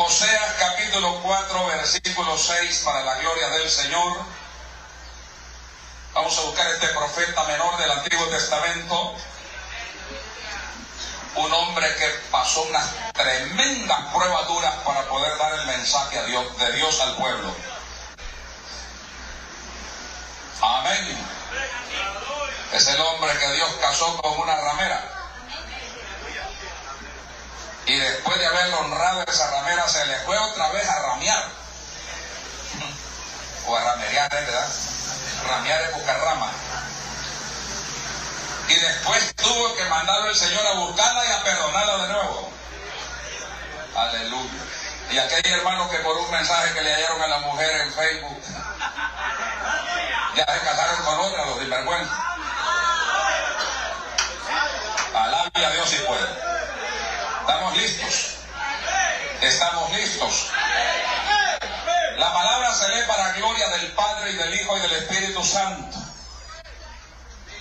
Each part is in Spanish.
Oseas capítulo 4, versículo 6, para la gloria del Señor. Vamos a buscar este profeta menor del Antiguo Testamento. Un hombre que pasó unas tremendas pruebas duras para poder dar el mensaje a Dios, de Dios al pueblo. Amén. Es el hombre que Dios casó con una ramera. Y después de haberlo honrado esa ramera, se le fue otra vez a ramear. O a ramerear, ¿eh? ¿verdad? Ramear es buscar rama. Y después tuvo que mandarlo el Señor a buscarla y a perdonarla de nuevo. Aleluya. Y aquel hermano que por un mensaje que le hallaron a la mujer en Facebook, ya se casaron con otra, los sinvergüenza. Alabe a Dios si puede. ¿Estamos listos? ¿Estamos listos? La palabra se lee para gloria del Padre y del Hijo y del Espíritu Santo.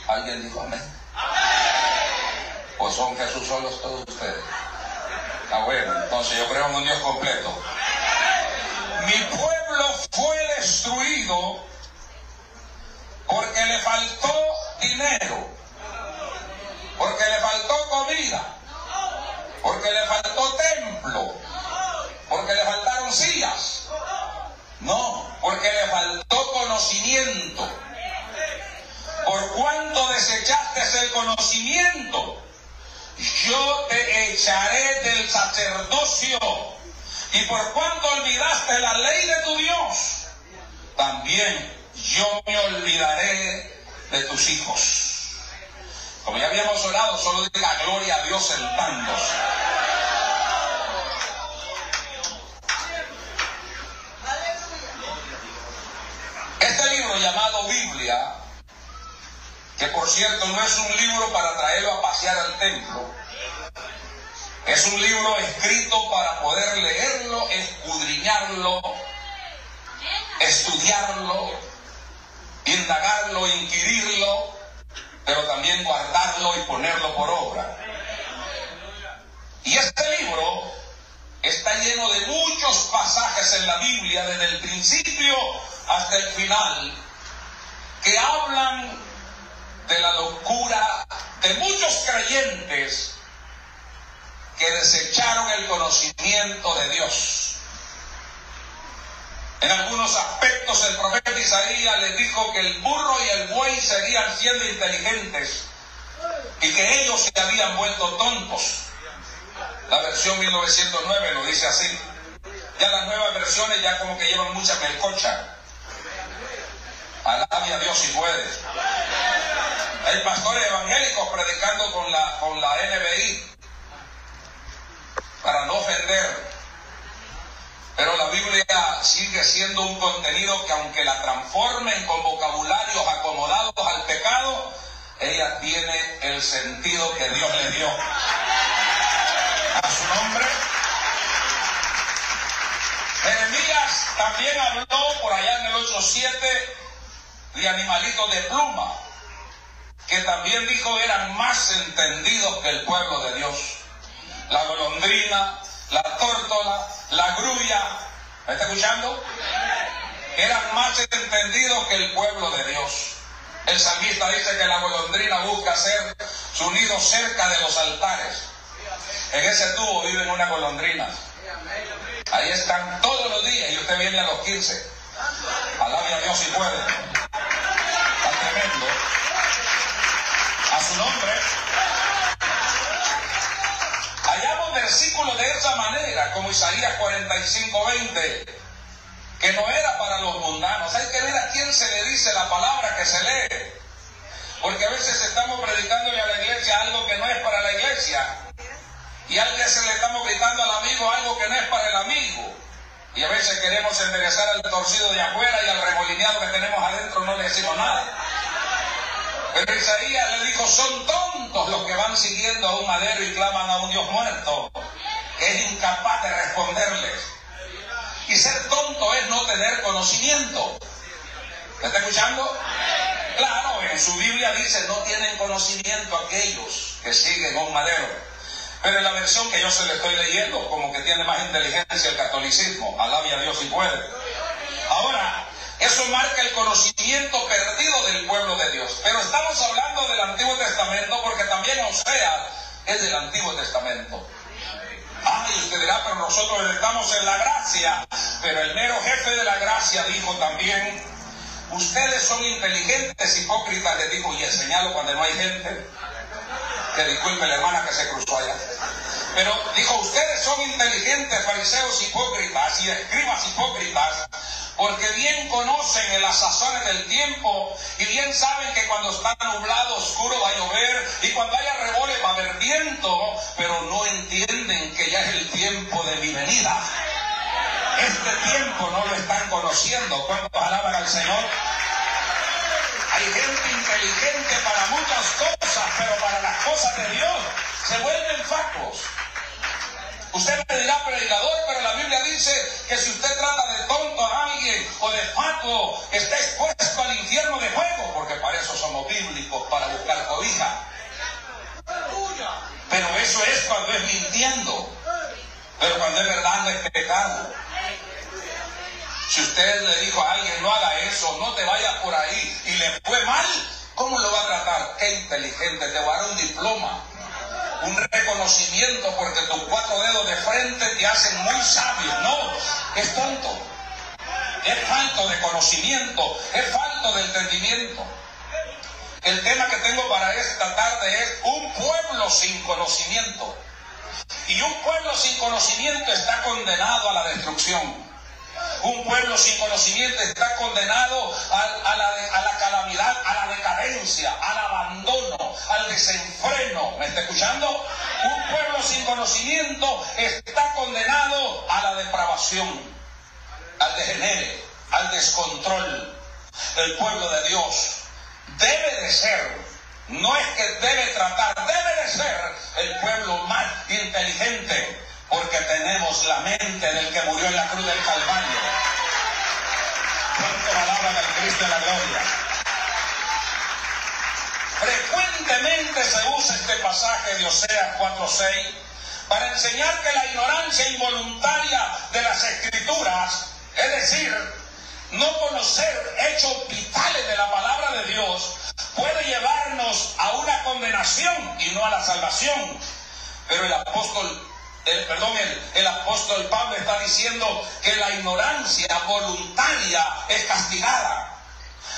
¿Alguien dijo amén? ¿O son Jesús solos todos ustedes? Bueno, entonces yo creo en un Dios completo. Mi pueblo fue destruido porque le faltó dinero, porque le faltó comida porque le faltó templo, porque le faltaron sillas. No, porque le faltó conocimiento. Por cuanto desechaste el conocimiento, yo te echaré del sacerdocio. Y por cuanto olvidaste la ley de tu Dios, también yo me olvidaré de tus hijos. Como ya habíamos orado, solo diga gloria a Dios sentándose. Este libro llamado Biblia, que por cierto no es un libro para traerlo a pasear al templo, es un libro escrito para poder leerlo, escudriñarlo, estudiarlo, indagarlo, inquirirlo pero también guardarlo y ponerlo por obra. Y este libro está lleno de muchos pasajes en la Biblia, desde el principio hasta el final, que hablan de la locura de muchos creyentes que desecharon el conocimiento de Dios. En algunos aspectos el profeta Isaías les dijo que el burro y el buey seguían siendo inteligentes y que ellos se habían vuelto tontos. La versión 1909 lo dice así. Ya las nuevas versiones ya como que llevan mucha melcocha. Alabe a Dios si puede. Hay pastores evangélicos predicando con la, con la NBI para no ofender pero la Biblia sigue siendo un contenido que aunque la transformen con vocabularios acomodados al pecado, ella tiene el sentido que Dios le dio. A su nombre. Jeremías también habló por allá en el 8.7 de animalitos de pluma, que también dijo eran más entendidos que el pueblo de Dios. La golondrina, la tórtola, la grulla, ¿me está escuchando? Eran más entendidos que el pueblo de Dios. El salmista dice que la golondrina busca hacer su nido cerca de los altares. En ese tubo viven unas golondrinas. Ahí están todos los días y usted viene a los 15. Alabe a Dios si puede. Está tremendo. A su nombre versículos de esa manera, como Isaías 45, 20, que no era para los mundanos. Hay que ver a quién se le dice la palabra que se lee. Porque a veces estamos predicándole a la iglesia algo que no es para la iglesia. Y a veces le estamos gritando al amigo algo que no es para el amigo. Y a veces queremos enderezar al torcido de afuera y al remolineado que tenemos adentro no le decimos nada. Pero Isaías le dijo, son tontos los que van siguiendo a un madero y claman a un Dios muerto, que es incapaz de responderles. Y ser tonto es no tener conocimiento. ¿Me está escuchando? Claro, en su Biblia dice, no tienen conocimiento aquellos que siguen a un madero. Pero en la versión que yo se le estoy leyendo, como que tiene más inteligencia el catolicismo, alabe a Dios si puede. Ahora, eso marca el conocimiento perdido del pueblo de Dios. Pero estamos hablando del Antiguo Testamento porque también Oseas es del Antiguo Testamento. Ay, usted dirá, pero nosotros estamos en la gracia. Pero el mero jefe de la gracia dijo también, ustedes son inteligentes, hipócritas, le dijo, y señalo cuando no hay gente. Que disculpe la hermana que se cruzó allá. Pero dijo, ustedes son inteligentes, fariseos hipócritas y escribas hipócritas, porque bien conocen en las sazones del tiempo y bien saben que cuando está nublado, oscuro va a llover y cuando haya rebole va a haber viento, pero no entienden que ya es el tiempo de mi venida. Este tiempo no lo están conociendo. ¿Cuántos alaban al Señor? Hay gente inteligente para muchas cosas, pero para las cosas de Dios se vuelven facos. Usted me dirá predicador, pero la Biblia dice que si usted trata de tonto a alguien o de fato, está expuesto al infierno de fuego, porque para eso somos bíblicos, para buscar cobija. Pero eso es cuando es mintiendo. Pero cuando es verdad no es pecado. Si usted le dijo a alguien, no haga eso, no te vayas por ahí, y le fue mal, ¿cómo lo va a tratar? Qué inteligente, te va a dar un diploma un reconocimiento porque tus cuatro dedos de frente te hacen muy sabio. No, es tonto. Es falto de conocimiento, es falto de entendimiento. El tema que tengo para esta tarde es un pueblo sin conocimiento. Y un pueblo sin conocimiento está condenado a la destrucción. Un pueblo sin conocimiento está condenado a, la, calamidad, a la decadencia, al abandono, al desenfreno. ¿Me está escuchando? Un pueblo sin conocimiento está condenado a la depravación, al degenere, al descontrol. El pueblo de Dios debe de ser, no es que debe tratar, debe de ser el pueblo más inteligente porque tenemos la mente del que murió en la cruz del Calvario. ¿Cuánto alaban al Cristo de la gloria? Frecuentemente se usa este pasaje de Oseas 4.6 para enseñar que la ignorancia involuntaria de las escrituras, es decir, no conocer hechos vitales de la palabra de Dios, puede llevarnos a una condenación y no a la salvación. Pero el apóstol perdón, el, apóstol Pablo está diciendo que la ignorancia voluntaria es castigada.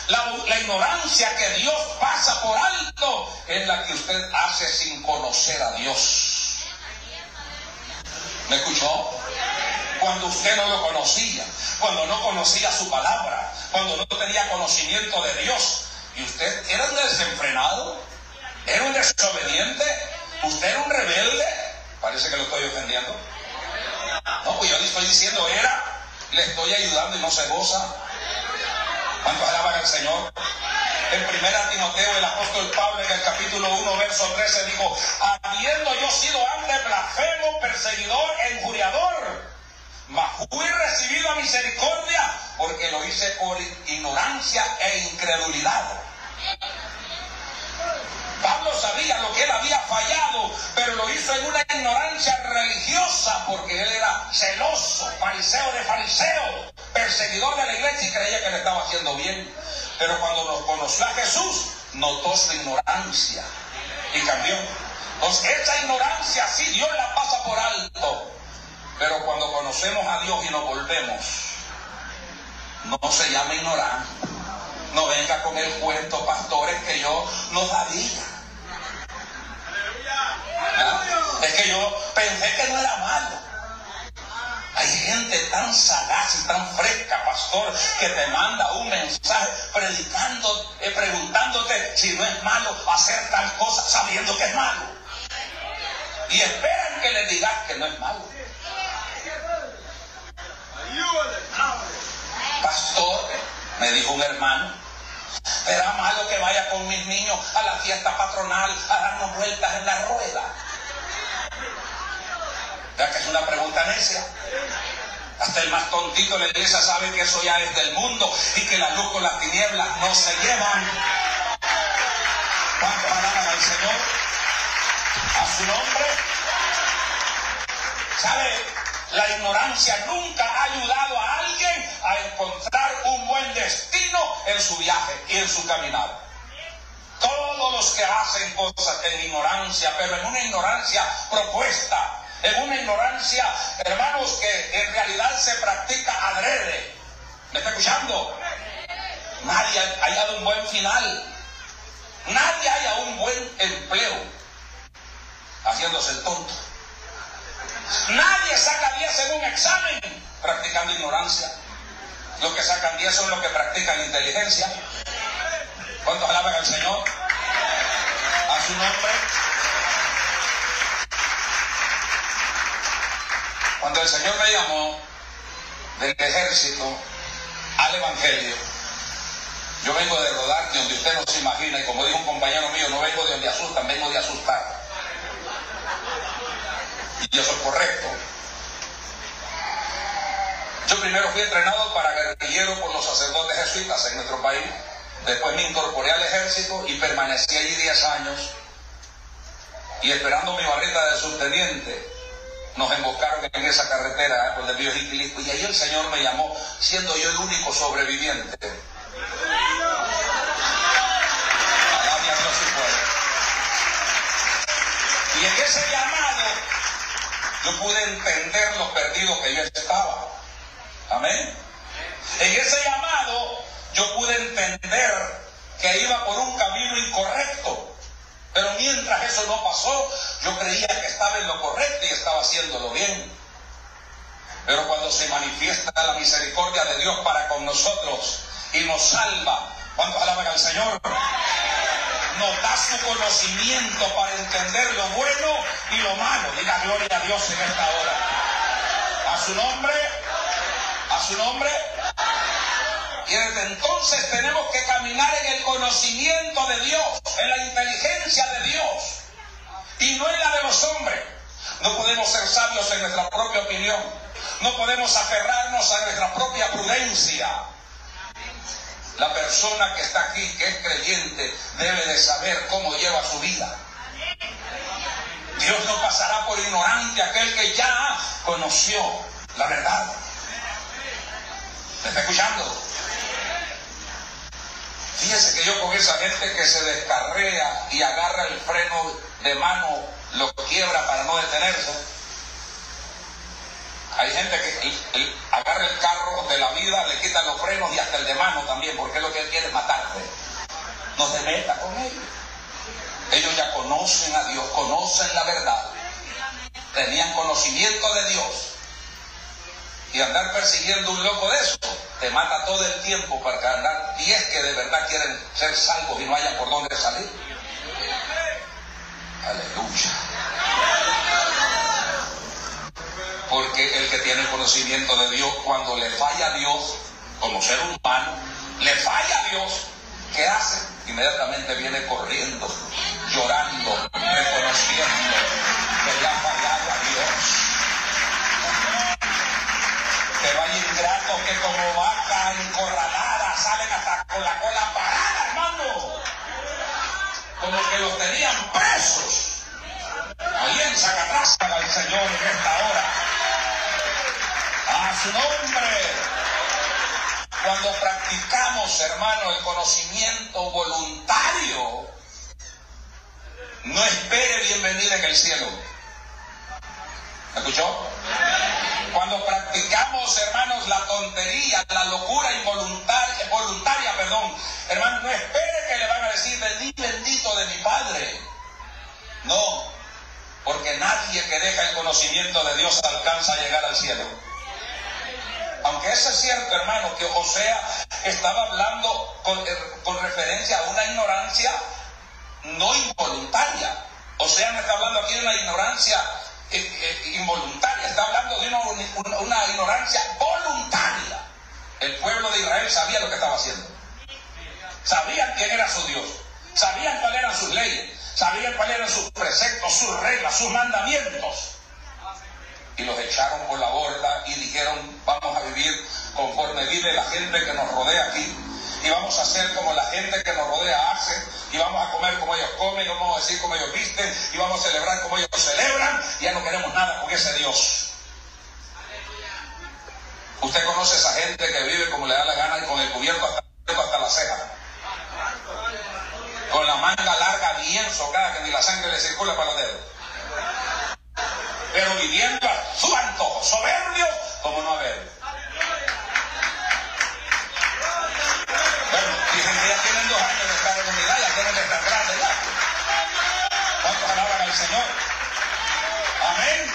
La, la, ignorancia que Dios pasa por alto es la que usted hace sin conocer a Dios. ¿Me escuchó? Cuando usted no lo conocía, cuando no conocía su palabra, cuando no tenía conocimiento de Dios, y usted era un desenfrenado, era un desobediente, usted era un rebelde, Parece que lo estoy ofendiendo. No, pues yo le estoy diciendo, era, le estoy ayudando y no se goza. ¿Cuántos alaban al Señor? En primera Timoteo, el apóstol Pablo en el capítulo 1, verso 13 dijo, habiendo yo sido antes blasfemo, perseguidor, enjuriador, mas fui recibido a misericordia porque lo hice por ignorancia e incredulidad. Pablo sabía lo que él había fallado, pero lo hizo en una ignorancia religiosa porque él era celoso, fariseo de fariseo, perseguidor de la iglesia y creía que le estaba haciendo bien. Pero cuando nos conoció a Jesús, notó su ignorancia y cambió. Entonces, esa ignorancia sí Dios la pasa por alto. Pero cuando conocemos a Dios y nos volvemos, no se llama ignorar. No venga con el cuento, pastores, que yo no sabía. Es que yo pensé que no era malo. Hay gente tan sagaz y tan fresca, pastor, que te manda un mensaje predicando, eh, preguntándote si no es malo hacer tal cosa sabiendo que es malo. Y esperan que le digas que no es malo. Pastor, me dijo un hermano, será malo que vaya con mis niños a la fiesta patronal a darnos vueltas en la rueda. Ya que es una pregunta necia. Hasta el más tontito de la iglesia sabe que eso ya es del mundo y que la luz con las tinieblas no se llevan. ¿Cuánto alaban al Señor? A su nombre. ¿Sabe? La ignorancia nunca ha ayudado a alguien a encontrar un buen destino en su viaje y en su caminar. Todos los que hacen cosas en ignorancia, pero en una ignorancia propuesta, en una ignorancia, hermanos, que en realidad se practica adrede. ¿Me está escuchando? Nadie ha hallado un buen final. Nadie haya un buen empleo haciéndose el tonto. Nadie saca 10 en un examen practicando ignorancia. Los que sacan 10 son los que practican inteligencia. ¿Cuántos alaban al Señor? A su nombre. Cuando el Señor me llamó del ejército al Evangelio, yo vengo de rodar donde usted no se imagina, y como dijo un compañero mío, no vengo de donde asustan, vengo de asustar. Y eso es correcto. Yo primero fui entrenado para guerrillero por los sacerdotes jesuitas en nuestro país. Después me incorporé al ejército y permanecí allí 10 años. Y esperando mi barrita de subteniente, nos emboscaron en esa carretera por el río Jiquilisco. Y ahí el Señor me llamó, siendo yo el único sobreviviente. Y en ese llamado yo pude entender los perdidos que yo estaba. Amén. En ese llamado yo pude entender que iba por un camino incorrecto. Pero mientras eso no pasó, yo creía que estaba en lo correcto y estaba haciéndolo bien. Pero cuando se manifiesta la misericordia de Dios para con nosotros y nos salva, ¿cuántos alaban al Señor? Nos da su conocimiento para entender lo bueno y lo malo. Diga gloria a Dios en esta hora. A su nombre, su nombre. Y desde entonces tenemos que caminar en el conocimiento de Dios, en la inteligencia de Dios, y no en la de los hombres. No podemos ser sabios en nuestra propia opinión. No podemos aferrarnos a nuestra propia prudencia. La persona que está aquí, que es creyente, debe de saber cómo lleva su vida. Dios no pasará por ignorante aquel que ya conoció la verdad. ¿Me está escuchando? Fíjese que yo con esa gente que se descarrea y agarra el freno de mano, lo quiebra para no detenerse. Hay gente que agarra el carro de la vida, le quita los frenos y hasta el de mano también, porque es lo que él quiere matarte. No se meta con ellos. Ellos ya conocen a Dios, conocen la verdad. Tenían conocimiento de Dios. Y andar persiguiendo un loco de eso te mata todo el tiempo para andar 10 que de verdad quieren ser salvos y no hayan por dónde salir. Aleluya. Porque el que tiene conocimiento de Dios, cuando le falla a Dios, como ser humano, le falla a Dios, ¿qué hace? Inmediatamente viene corriendo, llorando, reconociendo que le ha fallado a Dios pero hay ingratos que como vaca encorralada salen hasta con la cola parada, hermano. Como que los tenían presos. Ahí en Zacatraz al Señor en esta hora. A su nombre. Cuando practicamos, hermano, el conocimiento voluntario, no espere bienvenida en el cielo. ¿Me escuchó? Cuando practicamos, hermanos, la tontería, la locura involuntaria, voluntaria, perdón, hermano, no espere que le van a decir, bendito, bendito de mi Padre. No, porque nadie que deja el conocimiento de Dios alcanza a llegar al cielo. Aunque eso es cierto, hermano, que Osea estaba hablando con, eh, con referencia a una ignorancia no involuntaria. O sea, no está hablando aquí de una ignorancia involuntaria, está hablando de una, ignorancia voluntaria. El pueblo de Israel sabía lo que estaba haciendo. Sabían quién era su Dios. Sabían cuáles eran sus leyes. Sabían cuáles eran sus preceptos, sus reglas, sus mandamientos. Y los echaron por la borda y dijeron, vamos a vivir conforme vive la gente que nos rodea aquí y vamos a hacer como la gente que nos rodea hace, y vamos a comer como ellos comen, y vamos a decir como ellos visten, y vamos a celebrar como ellos celebran, y ya no queremos nada con ese Dios. Usted conoce esa gente que vive como le da la gana y con el cubierto hasta, hasta la ceja. Con la manga larga bien socada que ni la sangre le circula para los dedos. Pero viviendo a su antojo, soberbio como no haber. Ya tienen dos años de estar en unidad, ya tienen que estar grandes ya. ¿Cuántos alaban al Señor? Amén.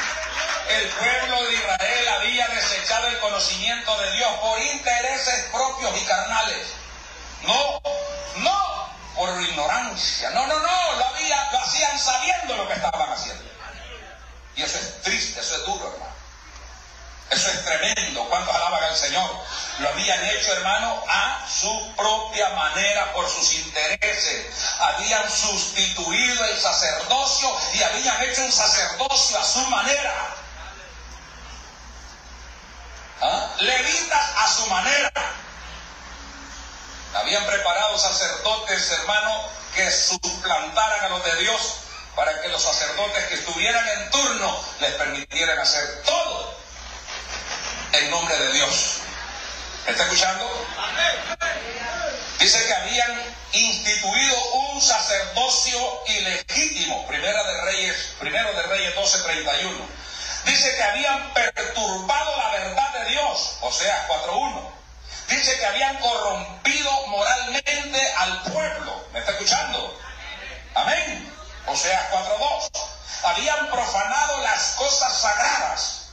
El pueblo de Israel había desechado el conocimiento de Dios por intereses propios y carnales. No, no por ignorancia. No, no, no, lo, había, lo hacían sabiendo lo que estaban haciendo. Y eso es triste, eso es duro, hermano. Eso es tremendo. ¿Cuántos alaban al Señor? Lo habían hecho, hermano, a su propia manera, por sus intereses. Habían sustituido el sacerdocio y habían hecho un sacerdocio a su manera. ¿Ah? Levitas a su manera. Habían preparado sacerdotes, hermano, que suplantaran a los de Dios para que los sacerdotes que estuvieran en turno les permitieran hacer todo en nombre de Dios. ¿Está escuchando? Dice que habían instituido un sacerdocio ilegítimo, Primera de Reyes, primero de Reyes 12:31. Dice que habían perturbado la verdad de Dios, o sea, 4.1. Dice que habían corrompido moralmente al pueblo. ¿Me está escuchando? Amén. O sea, 4.2. Habían profanado las cosas sagradas.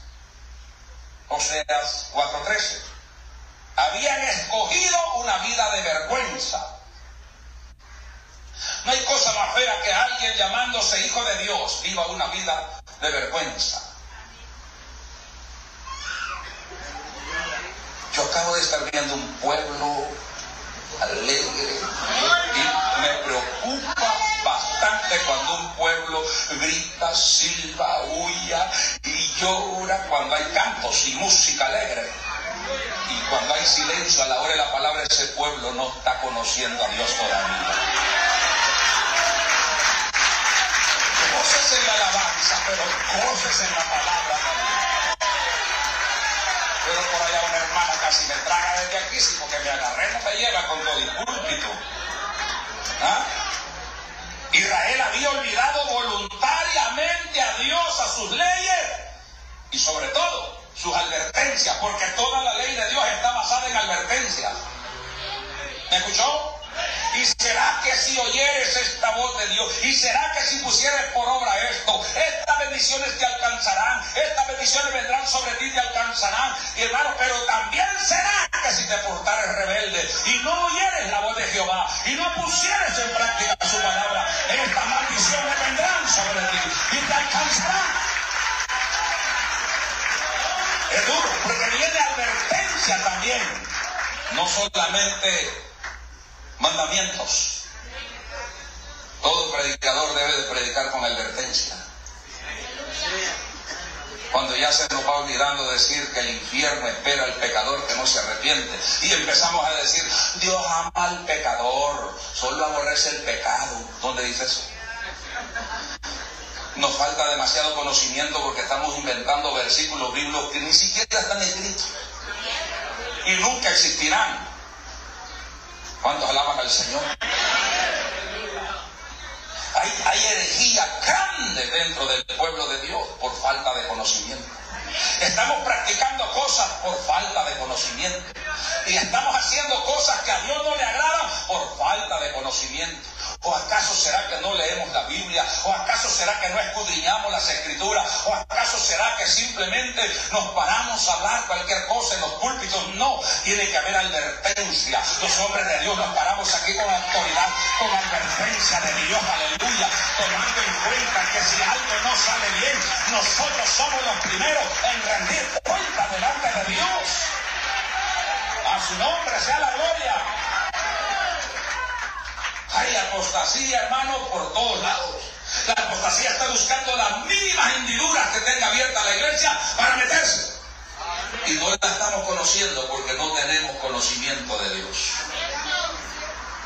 Oseas 4:13. Habían escogido una vida de vergüenza. No hay cosa más fea que alguien llamándose hijo de Dios viva una vida de vergüenza. Yo acabo de estar viendo un pueblo alegre y me preocupa cuando un pueblo grita, silba, huya y llora cuando hay cantos y música alegre. Y cuando hay silencio a la hora de la palabra, ese pueblo no está conociendo a Dios todavía. Coces en la alabanza, pero coces en la palabra Pero por allá una hermana casi me traga desde aquí, sino que me agarré, no me llega con todo el púlpito. Había olvidado voluntariamente a Dios, a sus leyes y sobre todo sus advertencias, porque toda la ley de Dios está basada en advertencias. ¿Me escuchó? Y será que si oyeres esta voz de Dios, y será que si pusieres por obra esto, estas bendiciones te alcanzarán, estas bendiciones vendrán sobre ti y te alcanzarán. Y hermano, pero también será que si te portares rebelde y no oyeres la voz de Jehová y no pusieres en práctica su palabra, estas maldiciones vendrán sobre ti y te alcanzarán. Es duro, porque viene advertencia también, no solamente mandamientos. Todo predicador debe de predicar con advertencia. Cuando ya se nos va olvidando decir que el infierno espera al pecador que no se arrepiente. Y empezamos a decir, Dios ama al pecador, solo aborrece el pecado. ¿Dónde dice eso? Nos falta demasiado conocimiento porque estamos inventando versículos bíblicos que ni siquiera están escritos. Y nunca existirán. ¿Cuántos alaban al Señor? Hay, hay herejía grande dentro del pueblo de Dios por falta de conocimiento. Estamos practicando cosas por falta de conocimiento. Y estamos haciendo cosas que a Dios no le agradan por falta de conocimiento. ¿O acaso será que no leemos la Biblia? ¿O acaso será que no escudriñamos las escrituras? ¿O acaso será que simplemente nos paramos a hablar cualquier cosa en los púlpitos? No, tiene que haber advertencia. Los hombres de Dios nos paramos aquí con autoridad, con advertencia de Dios, aleluya, tomando en cuenta que si algo no sale bien, nosotros somos los primeros en rendir cuenta delante de Dios. A su nombre sea la gloria. Hay apostasía, hermano, por todos lados. La apostasía está buscando las mínimas hendiduras que tenga abierta la iglesia para meterse. Y no la estamos conociendo porque no tenemos conocimiento de Dios.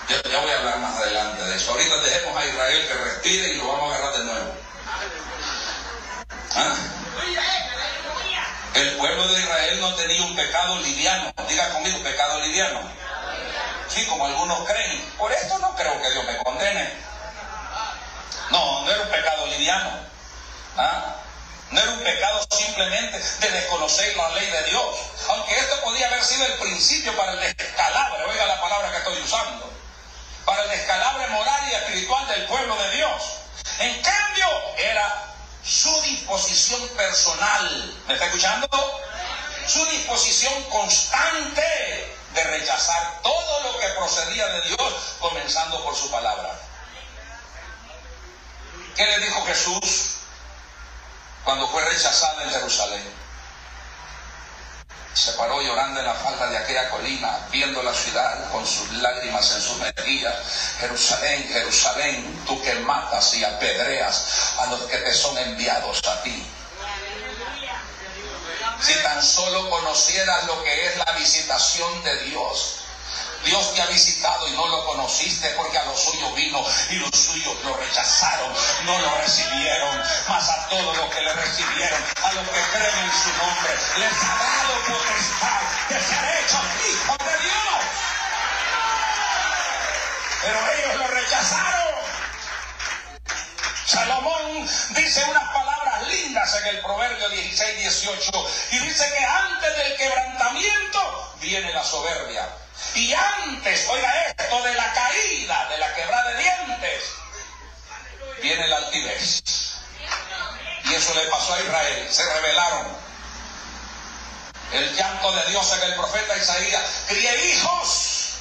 Ya, voy a hablar más adelante de eso. Ahorita dejemos a Israel que respire y lo vamos a agarrar de nuevo. ¿Ah? El pueblo de Israel no tenía un pecado liviano. Diga conmigo, pecado liviano. Sí, como algunos creen. Por esto no creo que Dios me condene. No, no era un pecado liviano. ¿Ah? No era un pecado simplemente de desconocer la ley de Dios. Aunque esto podía haber sido el principio para el descalabre, oiga la palabra que estoy usando, para el descalabre moral y espiritual del pueblo de Dios. En cambio, era su disposición personal. ¿Me está escuchando? Su disposición constante de rechazar todo lo que procedía de Dios, comenzando por su palabra. ¿Qué le dijo Jesús cuando fue rechazada en Jerusalén. Se paró llorando en la falda de aquella colina, viendo la ciudad con sus lágrimas en sus mejillas. Jerusalén, Jerusalén, tú que matas y apedreas a los que te son enviados a ti. Si tan solo conocieras lo que es la visitación de Dios, Dios te ha visitado y no lo conociste porque a los suyos vino y los suyos lo rechazaron, no lo recibieron. Mas a todos los que le recibieron, a los que creen en su nombre, les ha dado potestad de ser hechos hijos de Dios. Pero ellos lo rechazaron. Salomón dice unas palabras lindas en el Proverbio 16, 18 y dice que antes del quebrantamiento viene la soberbia y antes, oiga esto, de la caída, de la quebrada de dientes, viene la altivez. Y eso le pasó a Israel, se rebelaron. El llanto de Dios en el profeta Isaías, crié hijos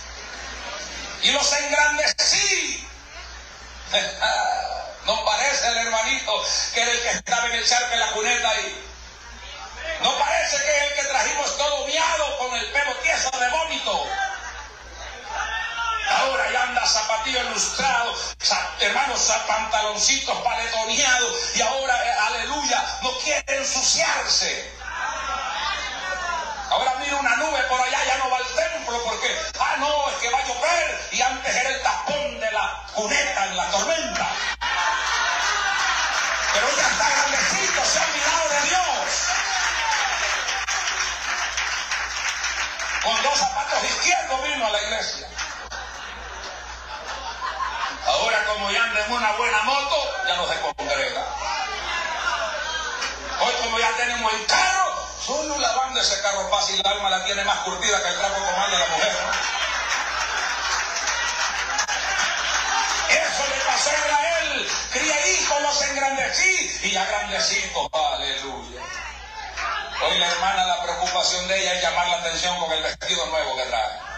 y los engrandecí. No parece el hermanito que era el que estaba en el charco en la cuneta ahí. No parece que es el que trajimos todo miado con el pelo tieso de vómito. Ahora ya anda zapatillo ilustrado, hermanos, pantaloncitos paletoneados y ahora, eh, aleluya, no quiere ensuciarse. Ahora mira una nube por allá, ya no va al templo porque, ah, no, es que va a llover y antes era el tapón de la cuneta en la tormenta. Pero ya está grandecito, se ha olvidado de Dios. Con dos zapatos izquierdos vino a la iglesia. Ahora como ya anda en una buena moto, ya no se congrega. Hoy como ya tenemos el carro, solo lavando ese carro fácil, el alma la tiene más curtida que el trapo comal de la mujer. Eso le pasó a Israel. Cría hijos, los engrandecí y ya. Aleluya. Hoy la hermana, la preocupación de ella es llamar la atención con el vestido nuevo que trae.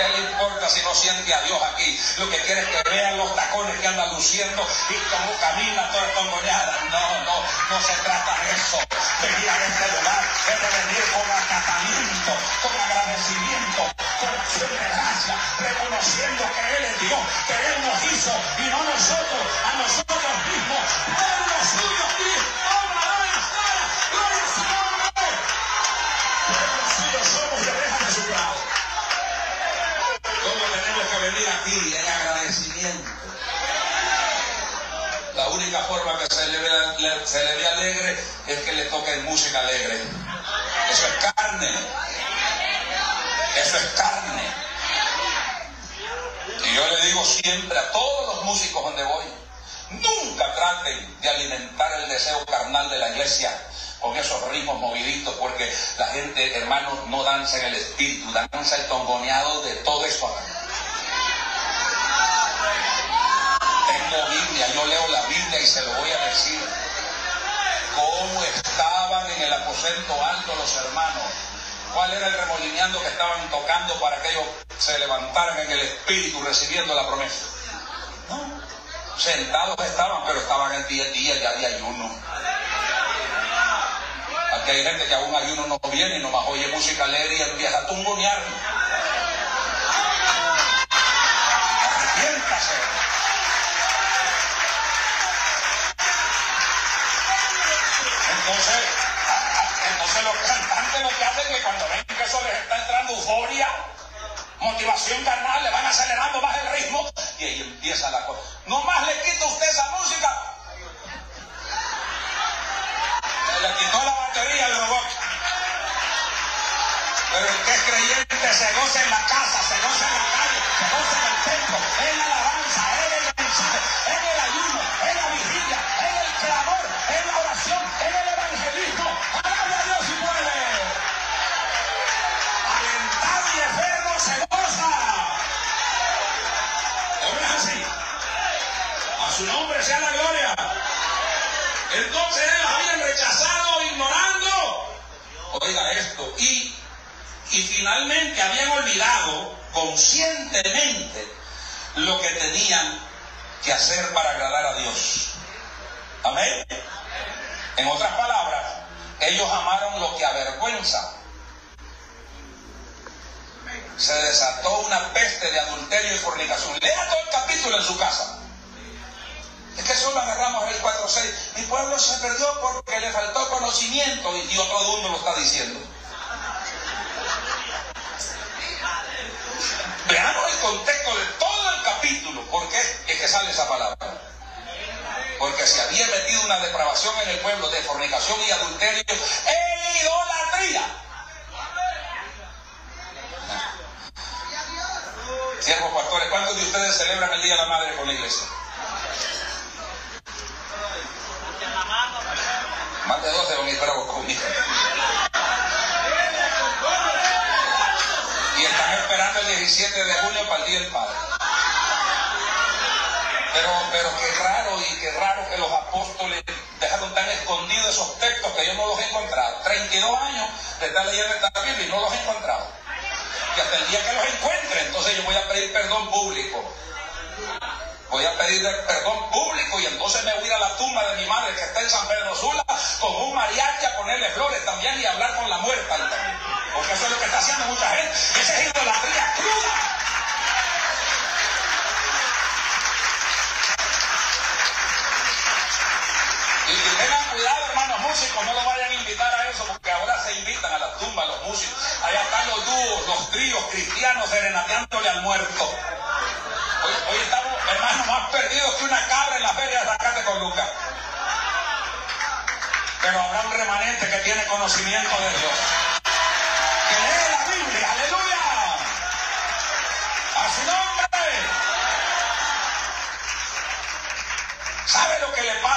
¿Qué le importa si no siente a Dios aquí? Lo que quiere es que vean los tacones que anda luciendo y cómo camina toda estongoñada. No, no, no se trata de eso. Venir a este lugar es de venir con acatamiento, con agradecimiento, con acción gracia, reconociendo que Él es Dios, que Él nos hizo y no nosotros, a nosotros mismos, pueblo suyo La única forma que se le, ve, se le ve alegre es que le toque música alegre. Eso es carne. Eso es carne. Y yo le digo siempre a todos los músicos donde voy, nunca traten de alimentar el deseo carnal de la iglesia con esos ritmos moviditos, porque la gente, hermanos, no danza en el espíritu, danza el tongoneado de todo eso. Tengo Biblia, yo leo la Biblia y se lo voy a decir. ¿Cómo estaban en el aposento alto los hermanos? ¿Cuál era el remolineando que estaban tocando para que ellos se levantaran en el espíritu recibiendo la promesa? No. Sentados estaban, pero estaban en día, día ya de ayuno. Aquí hay gente que aún ayuno no viene y nomás oye música alegre y empieza a tungonear. Empieza la cosa. No más le quita usted esa música. Le quitó la batería al robot. Pero el que es creyente se goza en la casa, se goza en la calle, se goza en el templo, en la y finalmente habían olvidado conscientemente lo que tenían que hacer para agradar a Dios. Amén. En otras palabras, ellos amaron lo que avergüenza. Se desató una peste de adulterio y fornicación. Lea todo el capítulo en su casa. Es que solo agarramos el 4.6. Mi pueblo se perdió porque le faltó conocimiento y Dios todo mundo lo está diciendo. Veamos el contexto de todo el capítulo. ¿Por qué es que sale esa palabra? Porque se había metido una depravación en el pueblo de fornicación y adulterio e idolatría. Siervos pastores, ¿cuántos de ustedes celebran el Día de la Madre con la iglesia? Más de 12 van a conmigo. y el 17 de junio para el Día del Padre. Pero, pero qué raro y qué raro que los apóstoles dejaron tan escondidos esos textos que yo no los he encontrado. 32 años de estar leyendo esta Biblia y no los he encontrado. Y hasta el día que los encuentre, entonces yo voy a pedir perdón público. Voy a pedir perdón público y entonces me voy a ir a la tumba de mi madre que está en San Pedro Sula con un mariachi a ponerle flores también y hablar con la muerta también. Porque eso es lo que está haciendo mucha gente. Esa es idolatría cruda. Y tengan cuidado, hermanos músicos, no lo vayan a invitar a eso, porque ahora se invitan a la tumba los músicos. Allá están los dúos, los tríos cristianos serenateándole al muerto. Hoy, estamos, hermanos, más perdidos que una cabra en la feria de Zacate con Lucas. Pero habrá un remanente que tiene conocimiento de Dios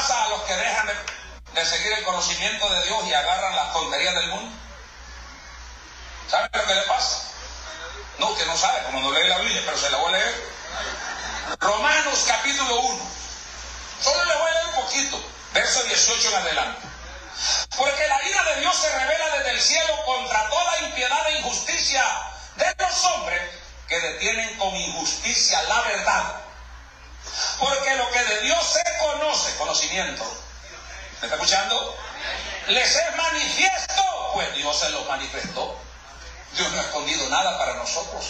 pasa a los que dejan de, seguir el conocimiento de Dios y agarran las tonterías del mundo? ¿Sabe lo que le pasa? No, usted no sabe, como no lee la Biblia, pero se la voy a leer. Romanos capítulo 1. Solo le voy a leer un poquito, verso 18 en adelante. Porque la ira de Dios se revela desde el cielo contra toda impiedad e injusticia de los hombres que detienen con injusticia la verdad. Porque lo que de Dios se conoce, conocimiento, ¿me está escuchando? Les es manifiesto, pues Dios se lo manifestó. Dios no ha escondido nada para nosotros.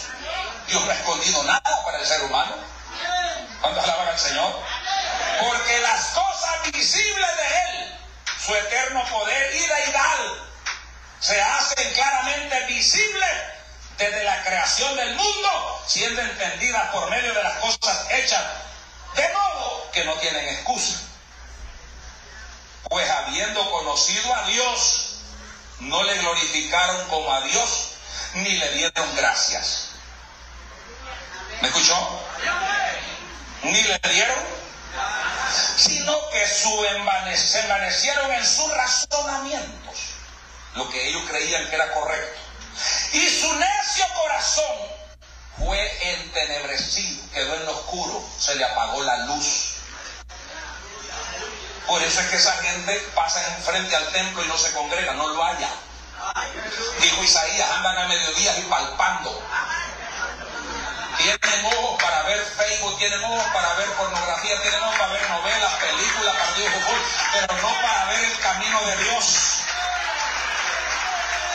Dios no ha escondido nada para el ser humano. ¿Cuándo alaban al Señor? Porque las cosas visibles de Él su eterno poder y deidad se hacen claramente visibles desde la creación del mundo, siendo entendidas por medio de las cosas hechas, de modo que no tienen excusa. Pues habiendo conocido a Dios, no le glorificaron como a Dios, ni le dieron gracias. ¿Me escuchó? Ni le dieron sino que su se envanecieron en sus razonamientos, lo que ellos creían que era correcto. Y su necio corazón fue entenebrecido, quedó en lo oscuro, se le apagó la luz. Por eso es que esa gente pasa enfrente al templo y no se congrega, no lo haya. Dijo Isaías, andan a mediodía y palpando. Tienen ojos para ver Facebook, tienen ojos para ver pornografía, tienen ojos para ver novelas, películas, partidos de fútbol, pero no para ver el camino de Dios.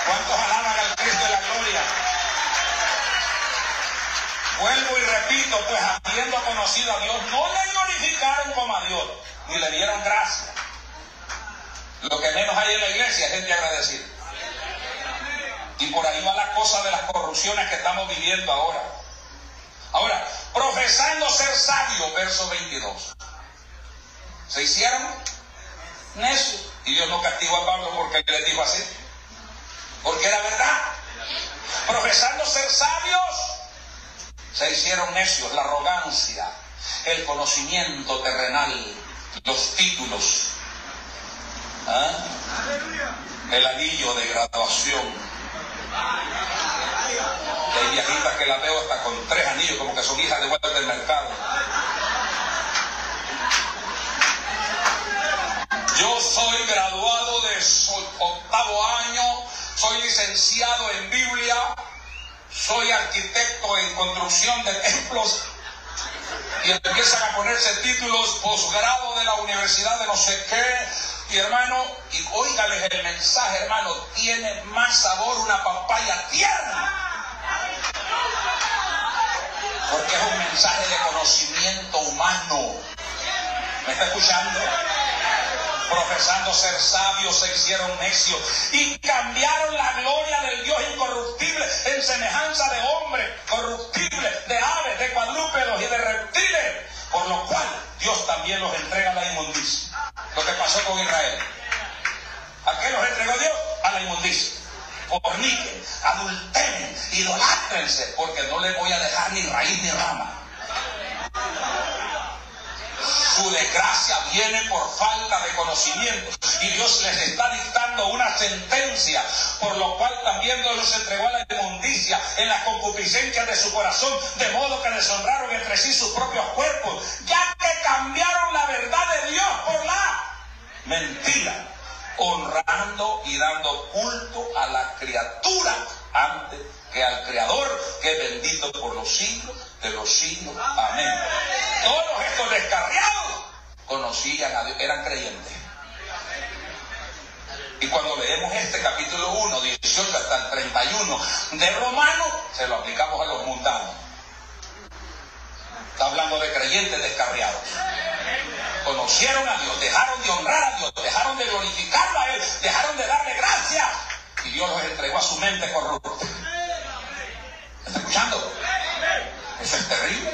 ¿Cuántos alaban al Cristo de la gloria? Vuelvo y repito, pues habiendo conocido a Dios, no le glorificaron como a Dios, ni le dieron gracia. Lo que menos hay en la iglesia es gente agradecida. Y por ahí va la cosa de las corrupciones que estamos viviendo ahora. Ahora, profesando ser sabio, verso 22. ¿Se hicieron necios? Y Dios no castigó a Pablo porque le dijo así. Porque era verdad. Profesando ser sabios, se hicieron necios, la arrogancia, el conocimiento terrenal, los títulos, ¿ah? el anillo de graduación. hay viejitas que la veo hasta con tres anillos, como que son hijas de vuelta del mercado. Yo soy graduado de octavo año, soy licenciado en Biblia, soy arquitecto en construcción de templos y empiezan a ponerse títulos posgrado de la universidad de no sé qué. Y hermano, y óigales el mensaje, hermano, tiene más sabor una papaya tierna. Porque es un mensaje de conocimiento humano. ¿Me está escuchando? Profesando ser sabios, se hicieron necios y cambiaron la gloria del Dios incorruptible en semejanza de hombres corruptibles, de aves, de cuadrúpedos y de reptiles, por lo cual Dios también los entrega a la inmundicia. Lo que pasó con Israel. ¿A qué los entregó Dios? A la inmundicia. Forniquen, adulteren, idolátrense, porque no les voy a dejar ni raíz ni rama. Su desgracia viene por falta de conocimiento. Y Dios les está dictando una sentencia, por lo cual también Dios los entregó a la inmundicia en la concupiscencia de su corazón, de modo que deshonraron entre sí sus propios cuerpos, ya que cambiaron la verdad de Dios por la mentira, honrando y dando culto a la criatura antes que al Creador, que bendito por los siglos de los siglos. Amén. Todos estos descarriados conocían a Dios, eran creyentes. Y cuando leemos este capítulo 1, 18 hasta el 31 de Romano, se lo aplicamos a los mundanos. Está hablando de creyentes descarriados. Conocieron a Dios, dejaron de honrar a Dios, dejaron de glorificarlo a Él, dejaron de darle gracias. Y Dios los entregó a su mente corrupta. ¿Está escuchando? Eso es terrible.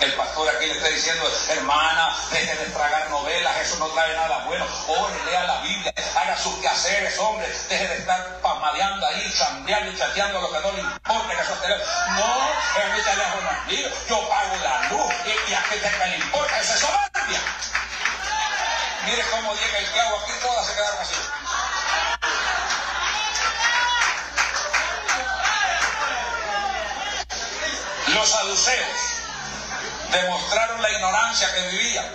El pastor aquí le está diciendo, hermana, deje de tragar novelas, eso no trae nada bueno. Ore, lea la Biblia, haga sus quehaceres, hombre, deje de estar pamadeando ahí, chambeando y chateando lo que no le importa, que eso No, es mi teléfono es mío, yo pago la luz y, a qué te le importa, eso es soberbia. Mire cómo llega el hago aquí, todas se quedaron así. Los saduceos demostraron la ignorancia que vivían.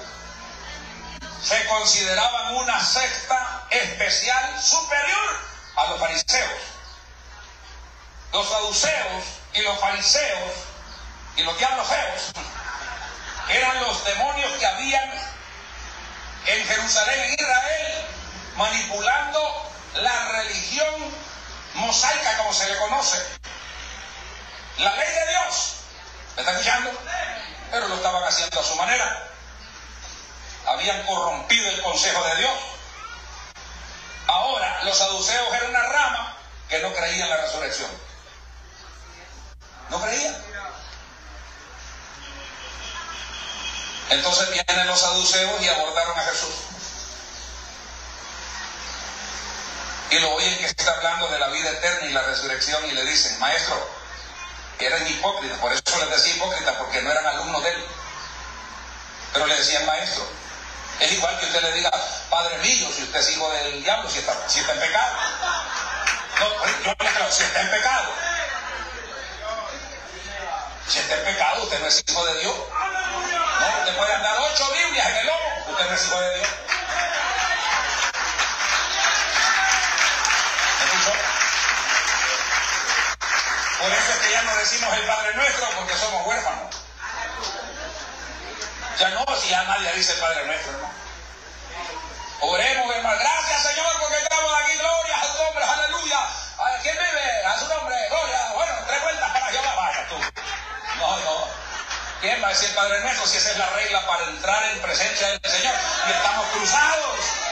Se consideraban una secta especial superior a los fariseos. Los saduceos y los fariseos y los diabloseos eran los demonios que habían en Jerusalén, en Israel, manipulando la religión mosaica, como se le conoce. La ley de Dios ¿Me está escuchando? Pero lo estaban haciendo a su manera. Habían corrompido el consejo de Dios. Ahora, los saduceos eran una rama que no creía en la resurrección. No creían. Entonces vienen los saduceos y abordaron a Jesús. Y lo oyen que está hablando de la vida eterna y la resurrección y le dicen, maestro, eran hipócritas, por eso les decía hipócritas, porque no eran alumnos de él. Pero le decían maestro. Es igual que usted le diga, Padre mío, si usted es hijo del diablo, si está, si está en pecado. No, yo le digo, si está en pecado. Si está en pecado, usted no es hijo de Dios. No, usted puede andar ocho Biblias en el lomo, usted no es hijo de Dios. Por eso que decimos el Padre Nuestro porque somos huérfanos. Ya no, si ya nadie dice el Padre Nuestro, ¿no? Oremos, hermano. Gracias, Señor, porque estamos aquí. Gloria a tu nombre, aleluya. ¿A quién vive? A su nombre, gloria. Bueno, tres vueltas para Jehová. Vaya tú. No, no. ¿Quién va a decir Padre Nuestro si esa es la regla para entrar en presencia del Señor? Y estamos cruzados.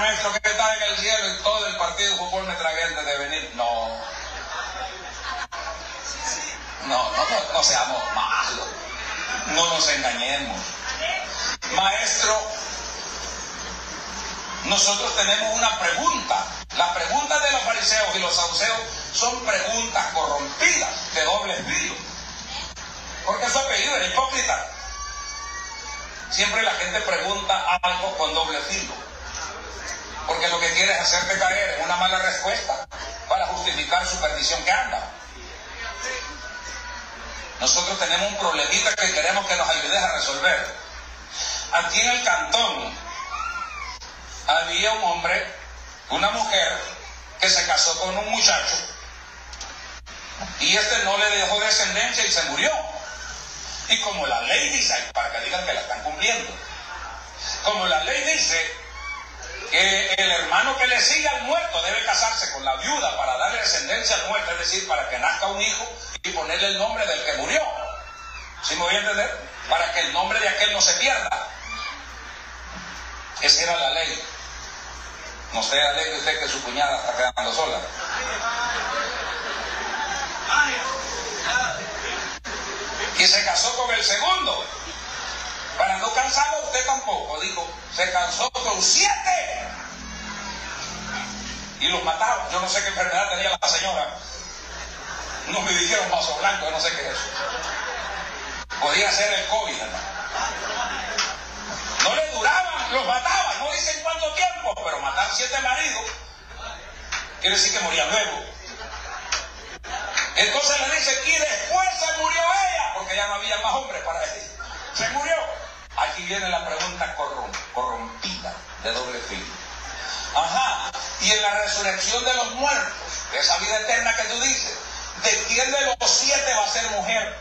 Nuestro que está en el cielo y todo el partido de fútbol me tragué antes de venir. No. No, no, seamos malos. No nos engañemos. Maestro, nosotros tenemos una pregunta. Las preguntas de los fariseos y los saduceos son preguntas corrompidas de doble filo. Porque su apellido era hipócrita. Siempre la gente pregunta algo con doble filo. Porque lo que quiere es hacerte caer en una mala respuesta para justificar su perdición que anda. Nosotros tenemos un problemita que queremos que nos ayudes a resolver. Aquí en el cantón había un hombre, una mujer, que se casó con un muchacho y este no le dejó descendencia y se murió. Y como la ley dice, para que digan que la están cumpliendo, como la ley dice que el hermano que le sigue al muerto debe casarse con la viuda para darle descendencia al muerto, es decir, para que nazca un hijo y ponerle el nombre del que murió. ¿Sí me voy a entender? Para que el nombre de aquel no se pierda. Esa era la ley. No se alegre usted que su cuñada está quedando sola. Y se casó con el segundo. Para no cansarlo usted tampoco, dijo. Se cansó con siete. Y los mataba. Yo no sé qué enfermedad tenía la señora. No me dijeron vaso blanco, no sé qué es eso. Podía ser el COVID, No le duraban, los mataban, no dicen cuánto tiempo, pero matar siete maridos quiere decir que moría luego. Entonces le dice, y después se murió ella, porque ya no había más hombres para él. Se murió. Aquí viene la pregunta corrompida de doble filo. Ajá. Y en la resurrección de los muertos, esa vida eterna que tú dices, ¿de quién de los siete va a ser mujer?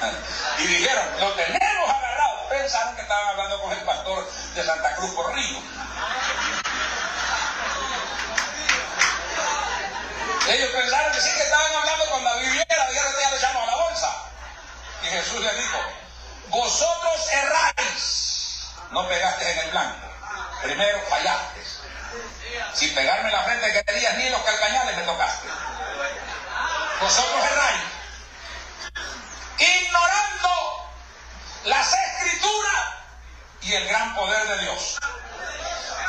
Y dijeron, lo tenemos agarrado. Pensaron que estaban hablando con el pastor de Santa Cruz por Río. Ellos pensaron que sí, que estaban hablando con la viviera, y ahora ya le echamos a la bolsa. Y Jesús le dijo, vosotros erráis, no pegaste en el blanco, primero fallaste. Sin pegarme en la frente querías ni los calcañales me tocaste. Vosotros erráis, ignorando las escrituras y el gran poder de Dios.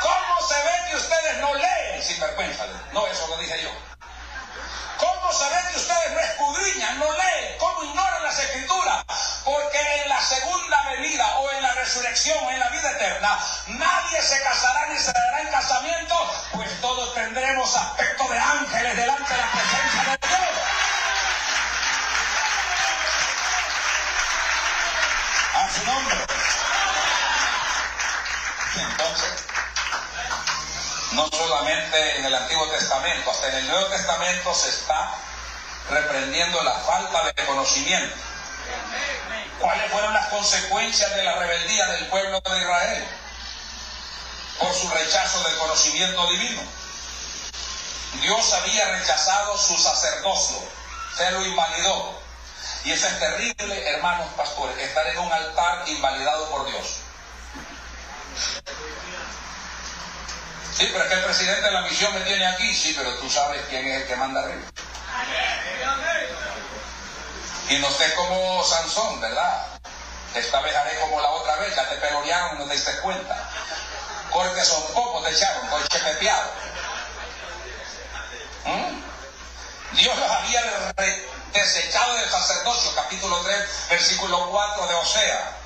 ¿Cómo se ve que ustedes no leen sin vergüenza? No, eso lo dije yo. ¿Cómo saber que ustedes no escudriñan, no leen? ¿Cómo ignoran las escrituras? Porque en la segunda venida o en la resurrección o en la vida eterna, nadie se casará ni se dará en casamiento, pues todos tendremos aspecto de ángeles delante de la presencia de Dios. A su nombre. Entonces, no solamente en el Antiguo Testamento, hasta en el Nuevo Testamento se está reprendiendo la falta de conocimiento. ¿Cuáles fueron las consecuencias de la rebeldía del pueblo de Israel? Por su rechazo del conocimiento divino. Dios había rechazado su sacerdocio, se lo invalidó. Y eso es terrible, hermanos pastores, estar en un altar invalidado por Dios. Sí, pero es que el presidente de la misión me tiene aquí. Sí, pero tú sabes quién es el que manda arriba. Y no sé como Sansón, ¿verdad? Esta vez haré como la otra vez, ya te pelorearon no te diste cuenta. Porque son pocos, te echaron, coche pepeado. ¿Mm? Dios los había desechado del sacerdocio, capítulo 3, versículo 4 de Osea.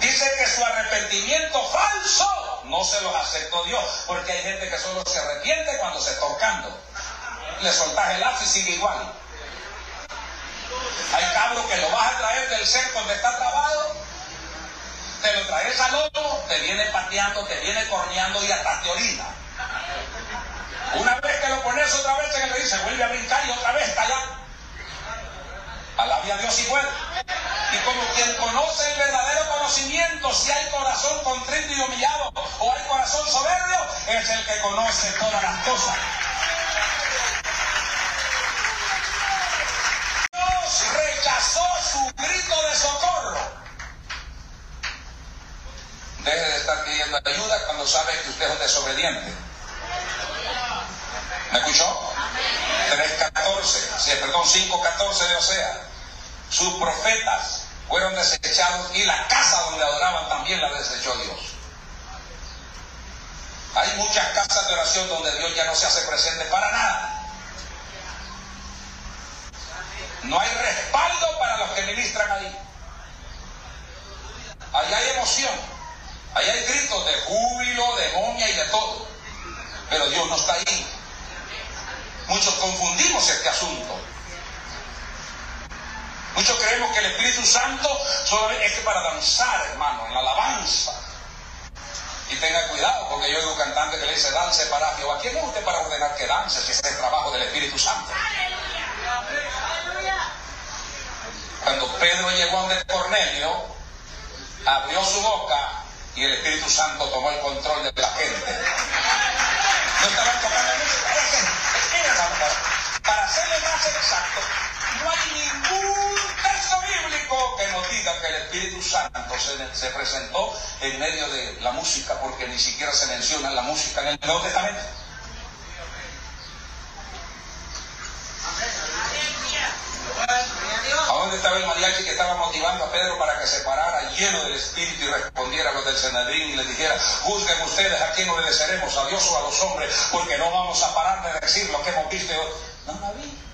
Dice que su arrepentimiento falso no se los aceptó Dios, porque hay gente que solo se arrepiente cuando se está tocando. Le soltas el lazo y sigue igual. Hay cabros que lo vas a traer del cerco donde está trabado, te lo traes al otro, te viene pateando, te viene corneando y hasta te orina. Una vez que lo pones otra vez en el se vuelve a brincar y otra vez está allá. Alabia a Dios igual. Y como quien conoce el verdadero conocimiento, si hay corazón contrito y humillado o hay corazón soberbio, es el que conoce todas las cosas. Dios rechazó su grito de socorro. Deje de estar pidiendo ayuda cuando sabe que usted es un desobediente. ¿Me escuchó? 3.14, sí, perdón, 5.14 de Osea. Sus profetas fueron desechados y la casa donde adoraban también la desechó Dios. Hay muchas casas de oración donde Dios ya no se hace presente para nada. No hay respaldo para los que ministran ahí. Ahí hay emoción. Ahí hay gritos de júbilo, de momia y de todo. Pero Dios no está ahí. Muchos confundimos este asunto. Muchos creemos que el Espíritu Santo solo es para danzar, hermano, en la alabanza. Y tenga cuidado, porque yo oigo un cantante que le dice, dance para Jehová. ¿Quién es usted para ordenar que dance? Si es el trabajo del Espíritu Santo. Cuando Pedro llegó a donde Cornelio, abrió su boca y el Espíritu Santo tomó el control de la gente. No estaban tocando Para serle más exacto, no hay ningún texto bíblico que nos diga que el Espíritu Santo se, se, presentó en medio de la música, porque ni siquiera se menciona la música en el Nuevo Testamento. ¿A dónde estaba el mariachi que estaba motivando a Pedro para que se parara lleno del Espíritu y respondiera a los del Senedrín y le dijera, juzguen ustedes a quién obedeceremos, a Dios o a los hombres, porque no vamos a parar de decir lo que hemos visto? No, no vi.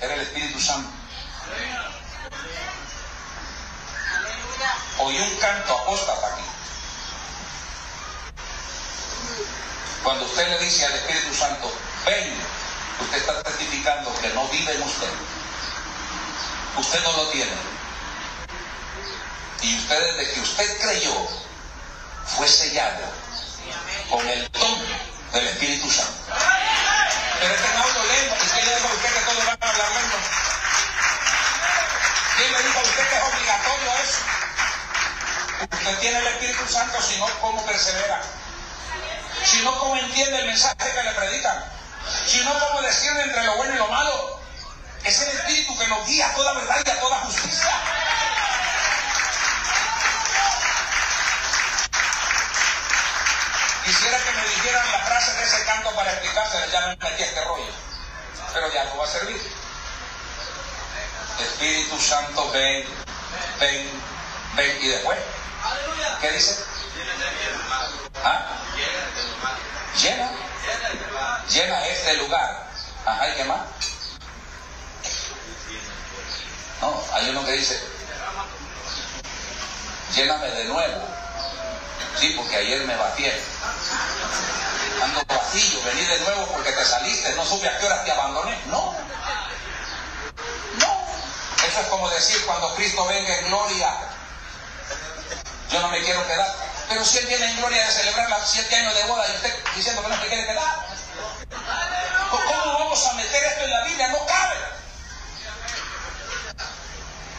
Era el Espíritu Santo. Oí un canto apóstata aquí. Cuando usted le dice al Espíritu Santo, ven, usted está certificando que no vive en usted usted no lo tiene. Y usted desde que usted creyó, fue sellado con el don del Espíritu Santo. Pero este no hablo lento, ¿quién le dijo a usted que todos van ¿Quién le dijo a usted que es obligatorio eso? Usted tiene el Espíritu Santo, si no, ¿cómo persevera? Si no, ¿cómo entiende el mensaje que le predican? Si no, ¿cómo decide entre lo bueno y lo malo? Es el Espíritu que nos guía a toda verdad y a toda justicia. Quisiera que me dijeran la frase de ese canto para explicarse, ya me metí este rollo. Pero ya no va a servir. Espíritu Santo, ven, ven, ven. Y después, ¿qué dice? ¿Ah? Llena. Llena este lugar. Ajá, ¿y qué más? No, hay uno que dice, lléname de nuevo. Sí, porque ayer me vacié. Ando vacío, vení de nuevo porque te saliste, no supe a qué hora te abandoné. No. Eso es como decir cuando Cristo venga en gloria. Yo no me quiero quedar. Pero si Él viene en gloria de celebrar los siete años de boda y usted diciendo que no se quiere quedar. ¿Cómo vamos a meter esto en la Biblia? No cabe.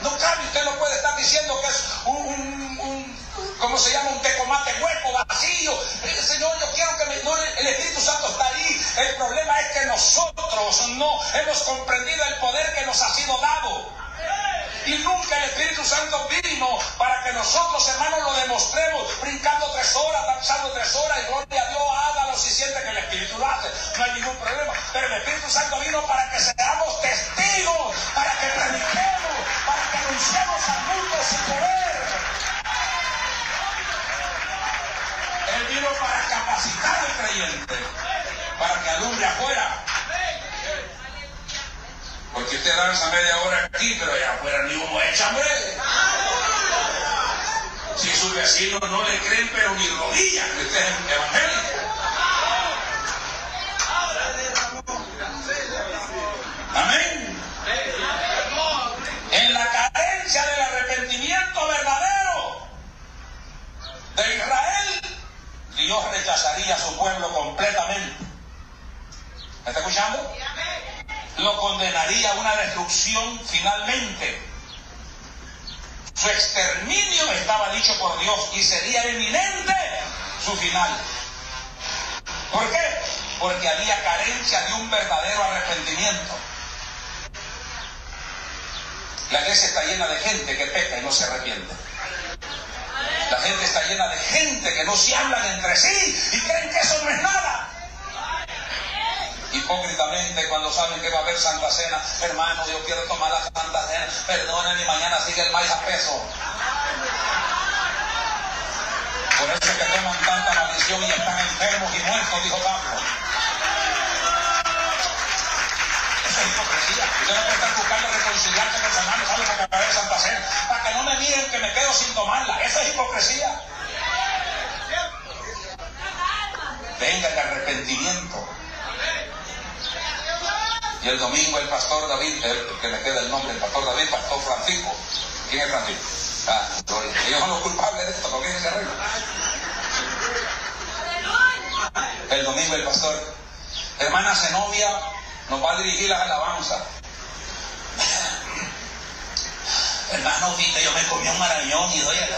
No cabe, usted no puede estar diciendo que es un, un, ¿cómo se llama? Un tecomate hueco, vacío. Eh, Señor, yo quiero que me, el Espíritu Santo está ahí. El problema es que nosotros no hemos comprendido el poder que nos ha sido dado. Y nunca el Espíritu Santo vino para que nosotros, hermanos, lo demostremos brincando tres horas, danzando tres horas y gloria a Dios, hágalo si siente que el Espíritu lo hace. No hay ningún problema. Pero el Espíritu Santo vino para que seamos testigos, para que prediquemos, para que anunciemos al mundo su poder. Él vino para capacitar al creyente, para que alumbre afuera. Porque usted danza media hora aquí, pero allá afuera ni humo echa, hombre. Si sus vecinos no le creen, pero ni rodillas, que usted es evangélico. Amén. En la carencia del arrepentimiento verdadero de Israel, Dios rechazaría a su pueblo completamente. ¿Me está escuchando? Lo condenaría una destrucción finalmente. Su exterminio estaba dicho por Dios y sería eminente su final. ¿Por qué? Porque había carencia de un verdadero arrepentimiento. La iglesia está llena de gente que peca y no se arrepiente. La gente está llena de gente que no se hablan entre sí y creen que eso no es nada. Hipócritamente cuando saben que va a haber Santa Cena, hermano, yo quiero tomar la Santa Cena, perdónenme, mañana sigue el maíz pesos. Por eso es que toman tanta maldición y están enfermos y muertos, dijo Pablo. Eso es hipocresía. Usted no puede estar buscando reconciliarse con hermano, ¿sabe lo que acabé de Santa Cena? Para que no me miren que me quedo sin tomarla. Esa es hipocresía. Venga el arrepentimiento. Y el domingo el pastor David, el, que me queda el nombre, el pastor David, pastor Francisco. ¿Quién es Francisco? Ah, ellos son los culpables de esto, porque se arregla. El domingo el pastor, hermana Zenobia, nos va a dirigir las alabanzas. Hermano, viste, yo me comí un marañón y doy a la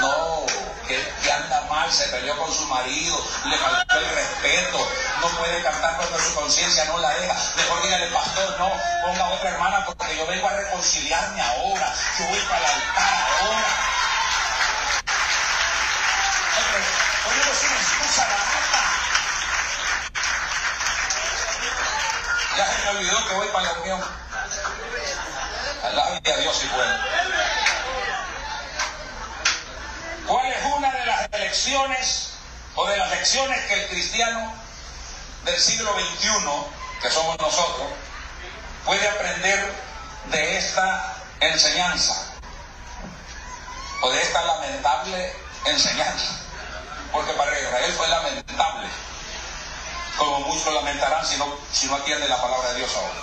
No, que, anda mal, se peleó con su marido, le faltó el respeto, no puede cantar cuando su conciencia no la deja. Mejor dígale, pastor, no, ponga otra hermana porque yo vengo a reconciliarme ahora, yo voy para el altar ahora. una excusa. Ya se me olvidó que voy para la unión. Alabia a Dios y bueno. ¿Cuál es una de las elecciones o de las lecciones que el cristiano del siglo XXI, que somos nosotros, puede aprender de esta enseñanza o de esta lamentable enseñanza? Porque para Israel fue lamentable, como muchos lamentarán si no, si no atiende la palabra de Dios ahora.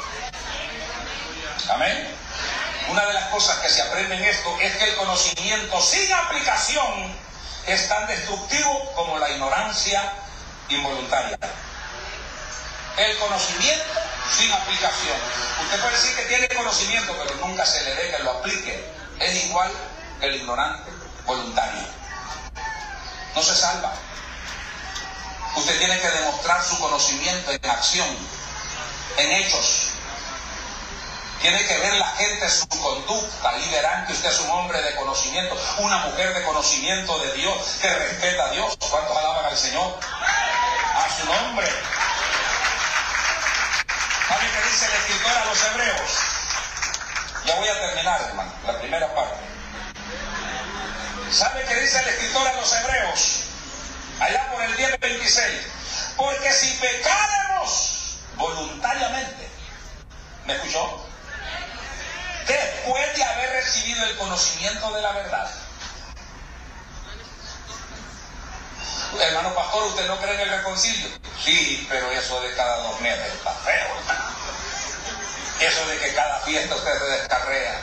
Amén. Una de las cosas que se aprende en esto es que el conocimiento sin aplicación es tan destructivo como la ignorancia involuntaria. El conocimiento sin aplicación. Usted puede decir que tiene conocimiento, pero nunca se le dé que lo aplique. Es igual que el ignorante voluntario. No se salva. Usted tiene que demostrar su conocimiento en acción, en hechos. Tiene que ver la gente su conducta y verán que usted es un hombre de conocimiento, una mujer de conocimiento de Dios, que respeta a Dios. ¿Cuántos alaban al Señor? A su nombre. ¿Sabe qué dice el escritor a los hebreos? Ya voy a terminar, hermano, la primera parte. ¿Sabe qué dice el escritor a los hebreos? Allá por el 10.26. Porque si pecáramos voluntariamente, ¿me escuchó? Después de haber recibido el conocimiento de la verdad. Hermano pastor, ¿usted no cree en el reconcilio? Sí, pero eso de cada dos meses está feo, Eso de que cada fiesta usted se descarrea.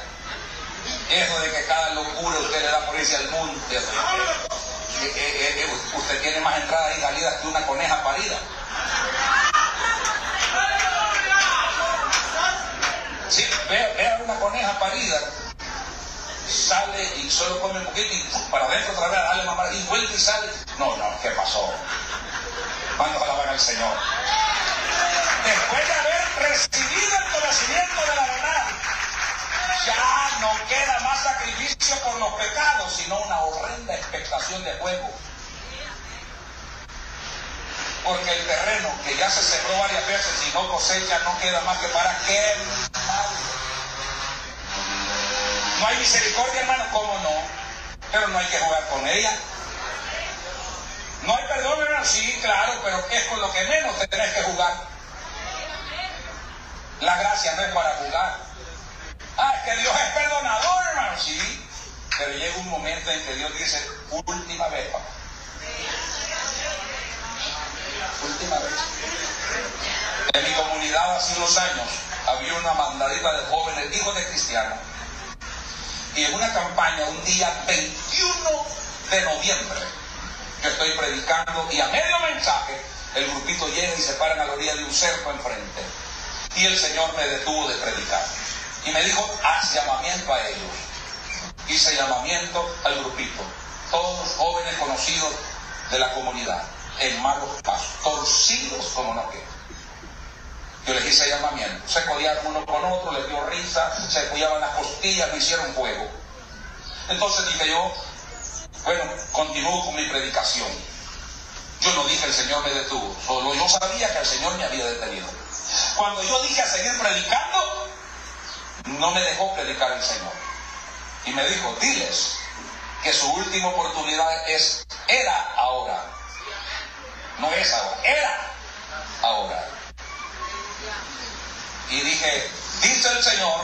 Eso de que cada locura usted le da por al monte. Eh, eh, eh, usted tiene más entradas y salidas que una coneja parida. Sí, vea, una coneja parida, sale y solo come un poquito y para adentro otra vez, dale mamá, y vuelve y sale. No, no, ¿qué pasó? ¿Cuándo alaban al Señor? Después de haber recibido el conocimiento de la verdad, ya no queda más sacrificio por los pecados, sino una horrenda expectación de fuego porque el terreno que ya se sembró varias veces y no cosecha no queda más que para quemar. No hay misericordia, hermano, ¿cómo no? Pero no hay que jugar con ella. No hay perdón, hermano, sí, claro, pero es con lo que menos te tenés que jugar. La gracia no es para jugar. Ah, es que Dios es perdonador, hermano, sí. Pero llega un momento en que Dios dice, última vez, papá última vez. En mi comunidad hace unos años había una mandadita de jóvenes, hijos de cristianos. Y en una campaña, un día 21 de noviembre, yo estoy predicando y a medio mensaje el grupito llega y se paran a la orilla de un cerco enfrente. Y el Señor me detuvo de predicar. Y me dijo, haz llamamiento a ellos. Hice llamamiento al grupito. Todos jóvenes conocidos de la comunidad en malos pasos, torcidos como no queda. Yo les hice llamamiento, se codiaron uno con otro, les dio risa, se cuidaban las costillas, me hicieron fuego. Entonces dije yo, bueno, continúo con mi predicación. Yo no dije el Señor me detuvo, solo yo sabía que el Señor me había detenido. Cuando yo dije a seguir predicando, no me dejó predicar el Señor. Y me dijo, diles que su última oportunidad es, era ahora. No es ahora, era ahora. Y dije, dice el Señor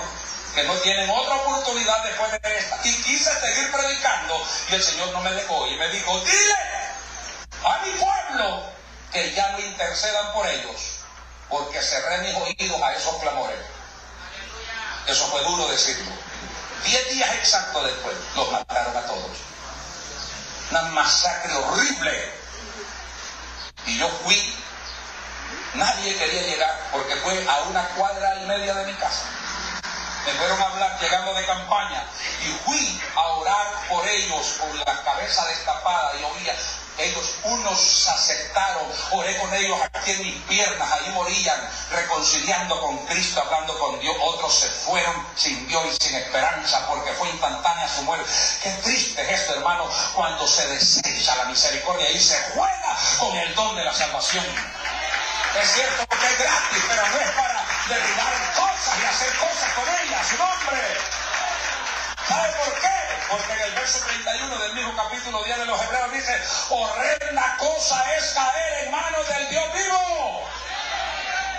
que no tienen otra oportunidad después de esta. Y quise seguir predicando y el Señor no me dejó. Y me dijo, dile a mi pueblo que ya no intercedan por ellos, porque cerré mis oídos a esos clamores. Eso fue duro decirlo. Diez días exactos después los mataron a todos. Una masacre horrible. Y yo fui. Nadie quería llegar porque fue a una cuadra y media de mi casa. Me fueron a hablar llegando de campaña y fui a orar por ellos con la cabeza destapada y oía, ellos unos se aceptaron, oré con ellos aquí en mis piernas, ahí morían reconciliando con Cristo, hablando con Dios, otros se fueron sin Dios y sin esperanza porque fue instantánea su muerte. Qué triste es esto, hermano, cuando se desecha la misericordia y se juega con el don de la salvación. Es cierto que es gratis, pero no es para derribar cosas y hacer cosas con ellas. Su nombre. ¿Sabe por qué? Porque en el verso 31 del mismo capítulo 10 de los Hebreos dice, horrenda cosa es caer en manos del Dios vivo.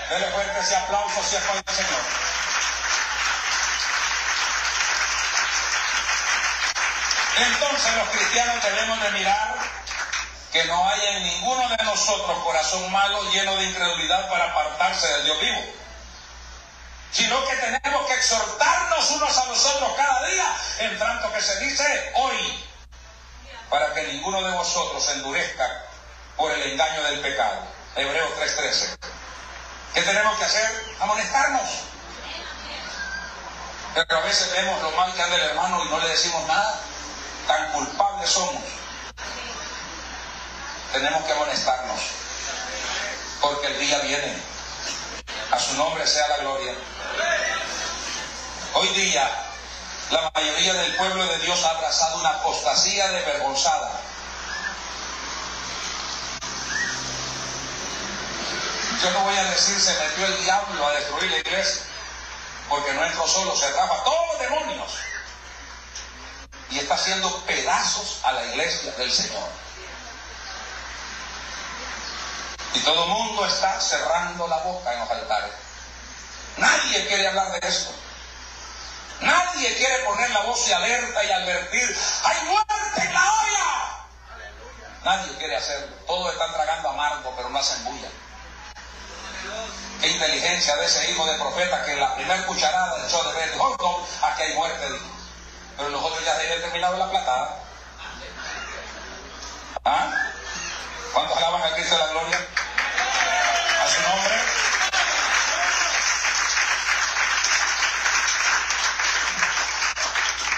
Dele fuerte ese aplauso si es para el Señor. Entonces los cristianos debemos de mirar que no haya en ninguno de nosotros corazón malo lleno de incredulidad para apartarse del Dios vivo, sino que tenemos que exhortarnos unos a los otros cada día, en tanto que se dice hoy, para que ninguno de vosotros endurezca por el engaño del pecado. Hebreos 3:13. ¿Qué tenemos que hacer? Amonestarnos. Pero a veces vemos lo mal que anda el hermano y no le decimos nada. Tan culpables somos tenemos que amonestarnos, porque el día viene. A su nombre sea la gloria. Hoy día, la mayoría del pueblo de Dios ha abrazado una apostasía desvergonzada. Yo no voy a decir se metió el diablo a destruir la iglesia, porque no entró solo, se a todos los demonios. Y está haciendo pedazos a la iglesia del Señor. Y todo el mundo está cerrando la boca en los altares. Nadie quiere hablar de esto. Nadie quiere poner la voz y alerta y advertir, hay muerte en la olla. Nadie quiere hacerlo. Todos están tragando amargo, pero no hacen bulla. Qué inteligencia de ese hijo de profeta que en la primera cucharada echó de ver, dijo, aquí hay muerte, Pero los otros ya se habían terminado la platada. ¿Ah? ¿Cuántos alaban a Cristo de la gloria? A su nombre.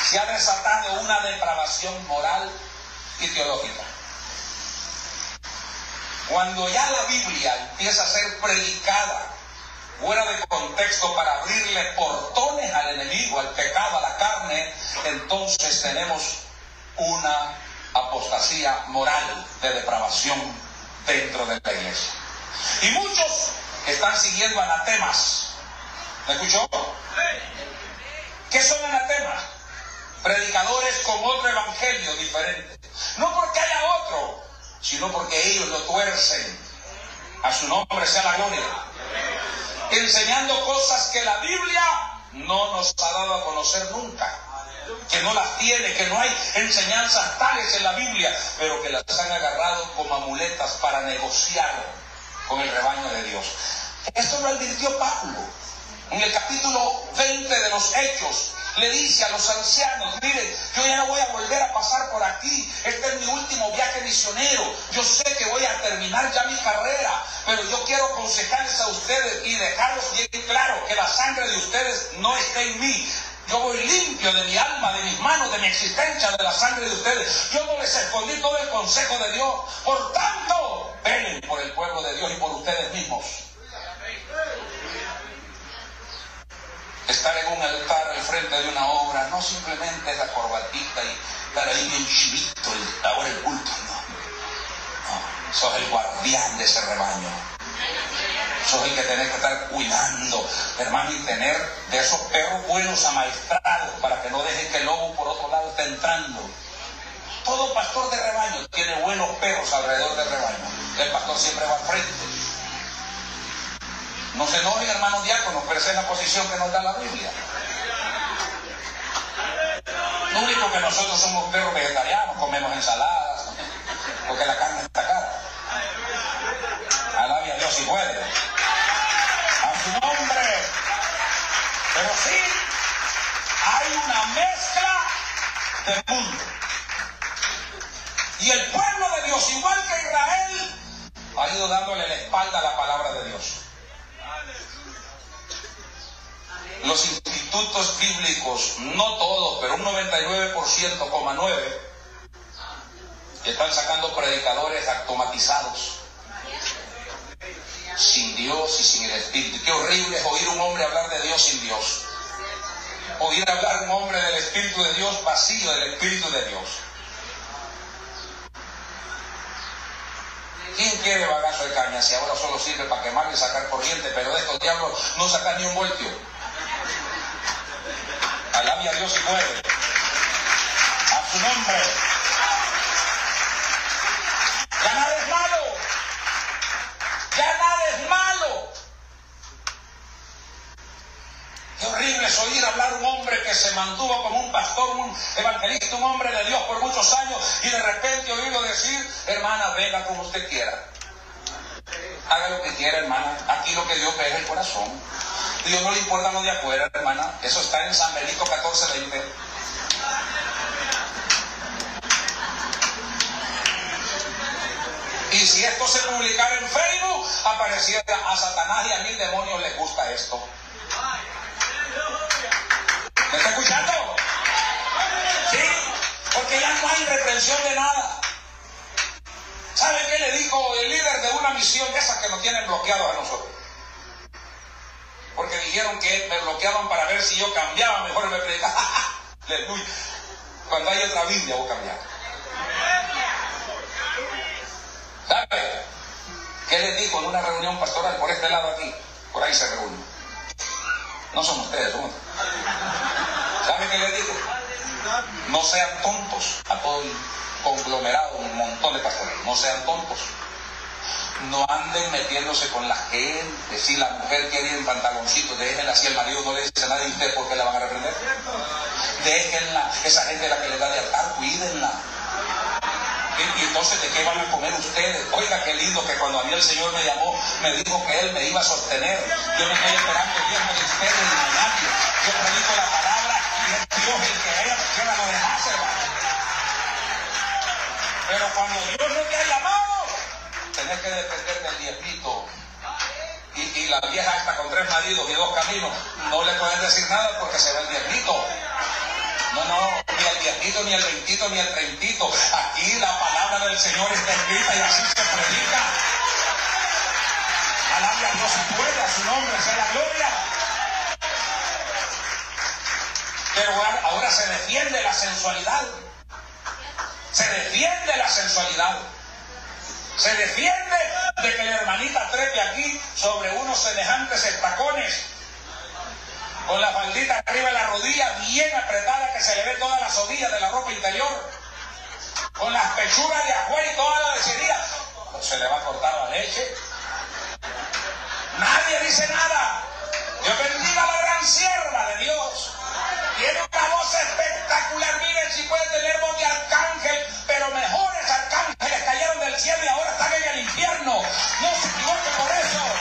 Se ha desatado una depravación moral y teológica. Cuando ya la Biblia empieza a ser predicada fuera de contexto para abrirle portones al enemigo, al pecado, a la carne, entonces tenemos una apostasía moral de depravación dentro de la iglesia. Y muchos están siguiendo anatemas. ¿Me escuchó? ¿Qué son anatemas? Predicadores con otro evangelio diferente. No porque haya otro, sino porque ellos lo tuercen. A su nombre sea la gloria. Enseñando cosas que la Biblia no nos ha dado a conocer nunca que no las tiene, que no hay enseñanzas tales en la Biblia, pero que las han agarrado como amuletas para negociar con el rebaño de Dios. Esto lo advirtió Pablo. En el capítulo 20 de los Hechos, le dice a los ancianos, miren, yo ya no voy a volver a pasar por aquí, este es mi último viaje misionero, yo sé que voy a terminar ya mi carrera, pero yo quiero aconsejarles a ustedes y dejarlos bien claro que la sangre de ustedes no está en mí, yo voy limpio de mi alma, de mis manos, de mi existencia, de la sangre de ustedes. Yo no les escondí todo el consejo de Dios. Por tanto, ven por el pueblo de Dios y por ustedes mismos. Estar en un altar al frente de una obra no simplemente es la corbatita y estar ahí bien chivito ahora el culto, no. No, sos el guardián de ese rebaño. Eso es el que tenés que estar cuidando, hermano, y tener de esos perros buenos amaestrados para que no dejen que el lobo por otro lado esté entrando. Todo pastor de rebaño tiene buenos perros alrededor del rebaño. El pastor siempre va al frente. No se enojen, hermanos diáconos, pero esa es la posición que nos da la Biblia. Lo único que nosotros somos perros vegetarianos, comemos ensaladas, porque la carne está cara. Alabia a Dios si puede. A su nombre. Pero sí, hay una mezcla de mundo. Y el pueblo de Dios, igual que Israel, ha ido dándole la espalda a la palabra de Dios. Los institutos bíblicos, no todos, pero un 99,9, están sacando predicadores automatizados, sin Dios y sin el Espíritu. Qué horrible es oír un hombre hablar de Dios sin Dios. Oír hablar un hombre del Espíritu de Dios vacío del Espíritu de Dios. ¿Quién quiere bagazo de caña si ahora solo sirve para quemar y sacar corriente, pero de estos diablos no sacan ni un voltio? Alabe a Dios si puede. A su nombre. Ya Qué horrible es oír hablar un hombre que se mantuvo como un pastor, un evangelista, un hombre de Dios por muchos años y de repente oírlo decir, hermana, venga como usted quiera. Haga lo que quiera, hermana. Aquí lo que Dios ve es el corazón. Dios no le importa lo de afuera, hermana. Eso está en San Benito 14, 20. Y si esto se publicara en Facebook, apareciera a Satanás y a mil demonios les gusta esto. ¿Me está escuchando? Sí, porque ya no hay reprensión de nada. ¿Saben qué le dijo el líder de una misión de esas que nos tienen bloqueados a nosotros? Porque dijeron que me bloqueaban para ver si yo cambiaba, mejor me predicaba. Aleluya. Cuando hay otra Biblia, vos cambiar. ¿Sabe? ¿Qué les dijo en una reunión pastoral por este lado aquí? Por ahí se reúne. No son ustedes, son ¿Sabe qué les dijo? No sean tontos a todo el conglomerado, un montón de pastores. No sean tontos. No anden metiéndose con la gente. Si la mujer quiere ir en pantaloncitos, déjenla. Si el marido no le dice nada a usted, ¿por qué la van a reprender? Déjenla. Esa gente es la que le da de altar, cuídenla. Y, entonces, ¿de qué van a comer ustedes? Oiga, qué lindo que cuando a mí el Señor me llamó, me dijo que Él me iba a sostener. Yo no estoy esperando el diezmo de ustedes ni de nadie. Yo predico la palabra y es Dios el que ella quiera lo dejase. Pero cuando Dios no te ha llamado, tenés que depender del diezmito. Y, y la vieja está con tres maridos y dos caminos, no le pueden decir nada porque se ve el diezmito. No, no, ni el veintito, ni el treintito. Aquí la palabra del Señor está escrita y así se predica. Alabe a Dios si puede, a su nombre sea la gloria. Pero ahora se defiende la sensualidad. Se defiende la sensualidad. Se defiende de que la hermanita trepe aquí sobre unos semejantes estacones con la faldita arriba de la rodilla bien apretada que se le ve toda la sodilla de la ropa interior, con las pechugas de afuera y toda la deshedida, se le va a cortar la leche. Nadie dice nada. Dios bendiga la gran sierva de Dios. Tiene una voz espectacular. Miren si puede tener voz de arcángel, pero mejores arcángeles cayeron del cielo y ahora están en el infierno. No se equivoque por eso.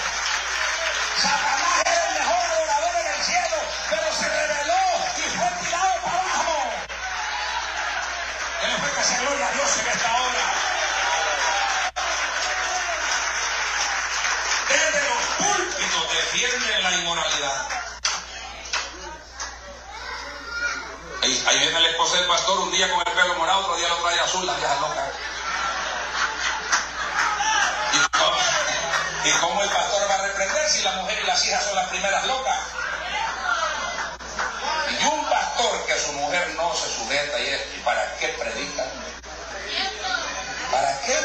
Ahí, viene la esposa del pastor un día con el pelo morado, otro día lo trae azul, la vieja loca. ¿Y cómo, ¿Y cómo el pastor va a reprender si la mujer y las hijas son las primeras locas? Y un pastor que su mujer no se sujeta y ¿y para qué predican? ¿Para qué?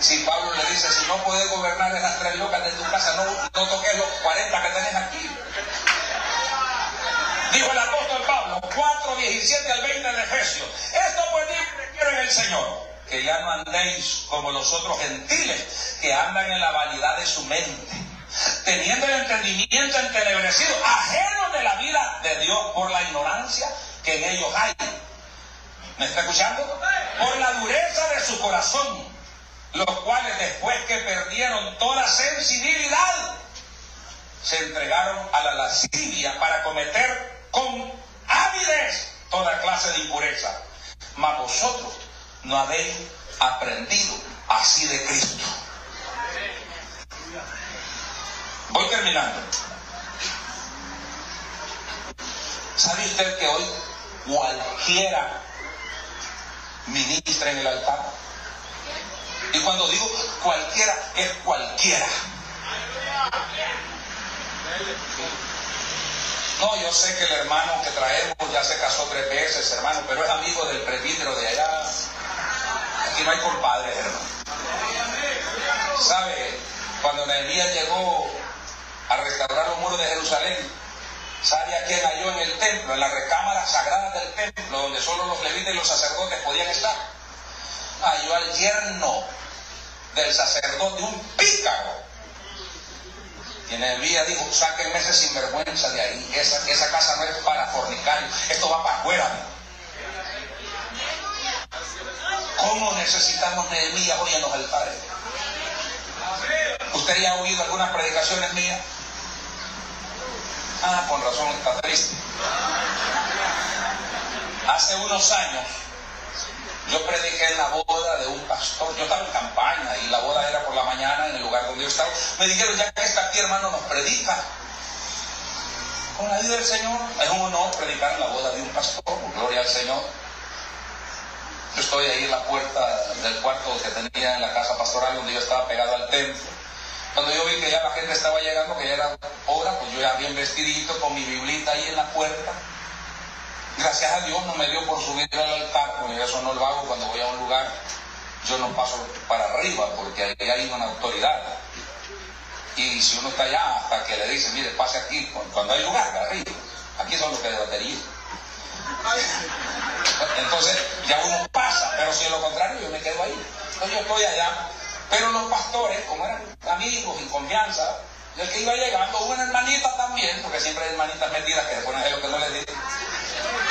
Si Pablo le dice, si no puedes gobernar esas tres locas de tu casa, no, no toques los 40 que tenés aquí. Dijo el apóstol 4, 17 al 20 de Efesios. Esto pues quiero en el Señor, que ya no andéis como los otros gentiles, que andan en la vanidad de su mente, teniendo el entendimiento entenebrecido, ajeno de la vida de Dios por la ignorancia que en ellos hay. ¿Me está escuchando? Por la dureza de su corazón, los cuales después que perdieron toda sensibilidad, se entregaron a la lascivia para cometer con avidez toda clase de impureza. Mas vosotros no habéis aprendido así de Cristo. Voy terminando. ¿Sabe usted que hoy cualquiera ministra en el altar? Y cuando digo cualquiera, es cualquiera. No, yo sé que el hermano que traemos ya se casó tres veces, hermano, pero es amigo del presbítero de allá. Aquí no hay compadres, hermano. ¿Sabe? Cuando Nehemías llegó a restaurar los muros de Jerusalén, ¿sabe a quién halló en el templo, en la recámara sagrada del templo, donde solo los levitas y los sacerdotes podían estar? Halló al yerno del sacerdote, un pícaro y Nehemías dijo, sáquenme ese sinvergüenza de ahí. Esa, esa casa no es para fornicar. Esto va para afuera. ¿Cómo necesitamos Nehemías hoy en los altares? ¿Usted ya ha oído algunas predicaciones mías? Ah, con razón está triste. Hace unos años yo prediqué en la boda de un pastor, yo estaba en campaña y la boda era por la mañana en el lugar donde yo estaba. Me dijeron, ya que está aquí hermano nos predica. Con la ayuda del Señor, es un honor predicar en la boda de un pastor, gloria al Señor. Yo estoy ahí en la puerta del cuarto que tenía en la casa pastoral donde yo estaba pegado al templo. Cuando yo vi que ya la gente estaba llegando, que ya era hora, pues yo ya bien vestidito con mi biblita ahí en la puerta. Gracias a Dios no me dio por subir al altar, porque eso no lo hago cuando voy a un lugar. Yo no paso para arriba porque ahí hay una autoridad. Y si uno está allá, hasta que le dice, mire, pase aquí, cuando hay lugar, arriba. Aquí son los que de batería. Entonces ya uno pasa, pero si es lo contrario, yo me quedo ahí. Entonces yo estoy allá. Pero los pastores, como eran amigos y confianza, el que iba llegando, una hermanita también, porque siempre hay hermanitas metidas que después no lo que no les dice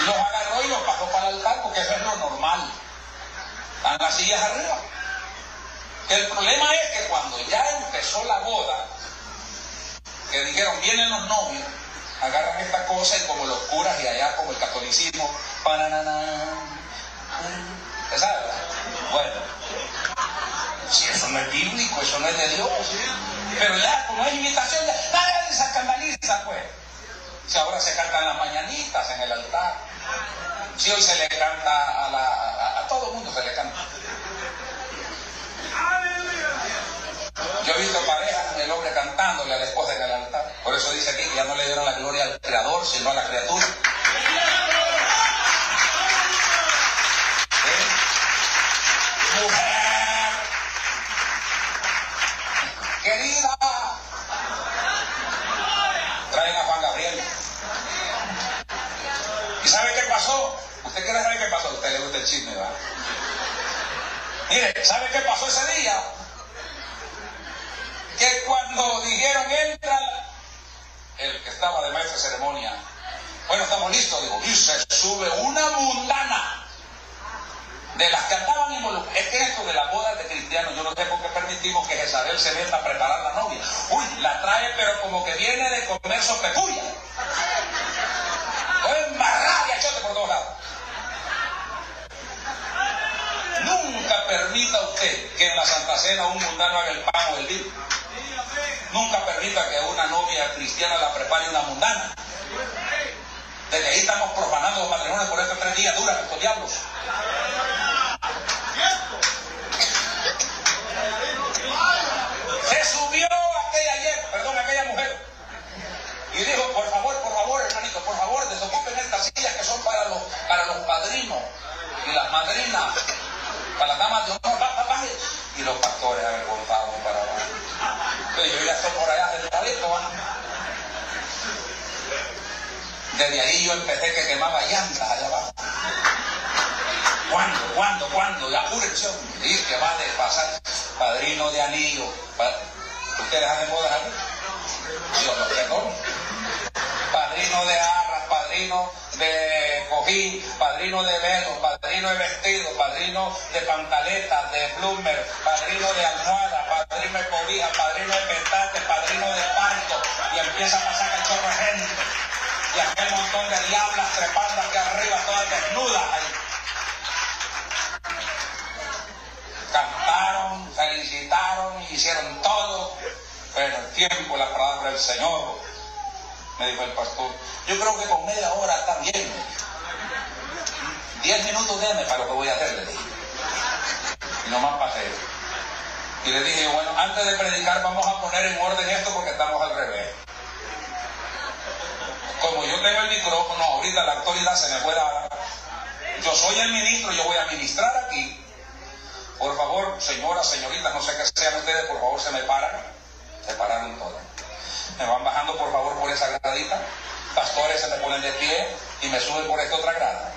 los agarró y los pasó para el altar porque eso es lo normal. Están las sillas arriba. El problema es que cuando ya empezó la boda, que dijeron vienen los novios, agarran esta cosa y como los curas y allá como el catolicismo, ¿sabes? Bueno, si eso no es bíblico, eso no es de Dios. Pero ya, como es imitación, nadie se escandaliza, pues. Si ahora se cantan las mañanitas en el altar. Si hoy se le canta a, la, a, todo el mundo, se le canta. Yo he visto parejas, el hombre cantándole a la esposa en el altar. Por eso dice aquí que ya no le dieron la gloria al creador, sino a la criatura. Querida, traen a Juan Gabriel. ¿Y sabe qué pasó? ¿Usted quiere saber qué pasó? Usted le gusta el chisme, ¿verdad? Mire, ¿sabe qué pasó ese día? Que cuando dijeron entra el que estaba de maestra de ceremonia, bueno, estamos listos, digo, y se sube una mundana de las que andaban involucradas. Es que esto de la boda de cristianos, yo no sé por qué permitimos que Jezabel se meta a preparar la novia. Uy, la trae, pero como que viene de comer sopecuya. O embarrada y achote por todos lados. Nunca permita usted que en la Santa Cena un mundano haga el pan o el vino. Nunca permita que una novia cristiana la prepare una mundana. Desde ahí estamos profanando los matrimonios por estos tres días duran estos diablos. Se subió aquella, perdón, aquella mujer y dijo, por favor, por favor, hermanito, por favor, desocupen estas sillas que son para los, y las madrinas, para las damas de honor, Y los pastores avergonzados para abajo. Entonces yo ya estoy por allá sentadito, ¿va? Desde ahí yo empecé que quemaba llantas allá abajo. ¿Cuándo? ¿Cuándo? ¿Cuándo? Pura acción. Dice que va de pasar padrino de anillo. ¿Ustedes hacen bodas aquí? Dios los perdone. Padrino de arras, padrino de cojín, padrino de velo, padrino de vestido, padrino de pantaletas, de bloomer, padrino de almohada, padrino de cobija, padrino de petate, padrino de parto, y empieza a pasar el chorro de gente. Y aquel montón de diablas trepando aquí arriba, todas desnudas ahí. Cantaron, felicitaron, hicieron todo, pero el tiempo, la palabra del Señor me dijo el pastor. Yo creo que con media hora está bien. Diez minutos déme para lo que voy a hacer, le dije. Y nomás pasé. Y le dije, bueno, antes de predicar vamos a poner en orden esto porque estamos al revés. Como yo tengo el micrófono, ahorita la autoridad se me puede dar. Yo soy el ministro, yo voy a ministrar aquí. Por favor, señoras, señoritas, no sé qué sean ustedes, por favor se me paran. Se pararon todas. Me van bajando por favor por esa gradita. Pastores se me ponen de pie y me suben por esta otra grada.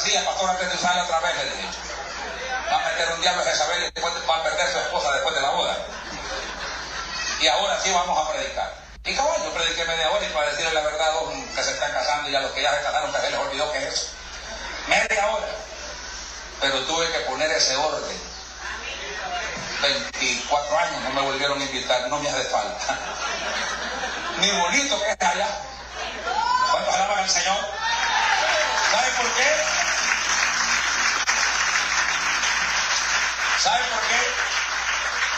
Silla, pastor, antes de usarla otra vez, le dije. Va a meter un diablo a Jezabel y después va a perder su esposa después de la boda. Y ahora sí vamos a predicar. Y caballo, prediqué media hora y para decirle la verdad a los que se están casando y a los que ya se casaron, que se les olvidó que es eso. Media hora. Pero tuve que poner ese orden 24 años no me volvieron a invitar, no me hace falta. Ni bonito que es allá. ¿Cuántos alaban al Señor? ¿Sabe por qué? ¿Sabe por qué?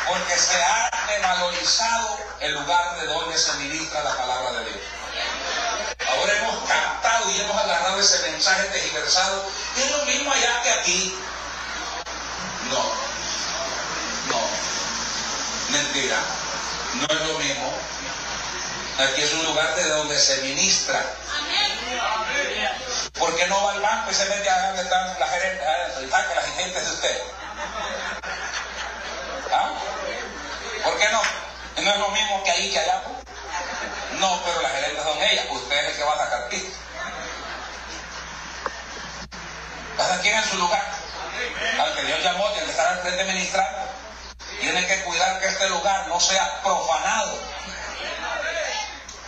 Porque se ha devalorizado el lugar de donde se ministra la palabra de Dios. Ahora hemos captado y hemos agarrado ese mensaje tergiversado. Y es lo mismo allá que aquí. No. No, mentira, no es lo mismo. Aquí es un lugar de donde se ministra. ¿Por qué no va al banco y se mete a donde están las gerentes y saca las gerentes de usted? ¿Ah? ¿Por qué no? ¿No es lo mismo que ahí que allá? No, pero las gerentes son ellas, usted es el que va a sacar pista. Cada quien en su lugar. Al que Dios llamó, tiene que estar al frente ministrando tiene que cuidar que este lugar no sea profanado.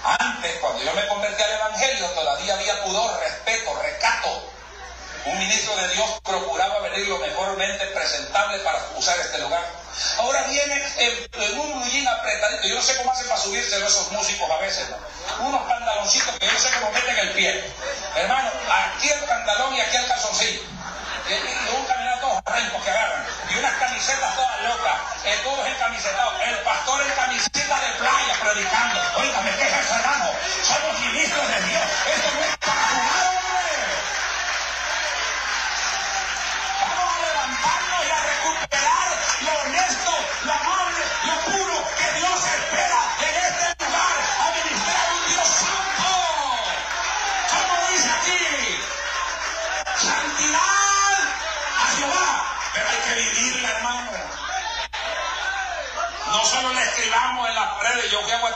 Antes, cuando yo me convertí al Evangelio, todavía había pudor, respeto, recato. Un ministro de Dios procuraba venir lo mejormente presentable para usar este lugar. Ahora viene en, un mullín apretadito. Yo no sé cómo hacen para subirse esos músicos a veces. Unos pantaloncitos que yo sé cómo meten el pie. Hermano, aquí el pantalón y aquí el calzoncillo. Y, un caminado todos que agarran. Y unas camisetas todas locas. Eh, todos encamisetados. El pastor en camiseta de playa predicando. Oígame, ¿qué es eso, hermano? Somos ministros de Dios. No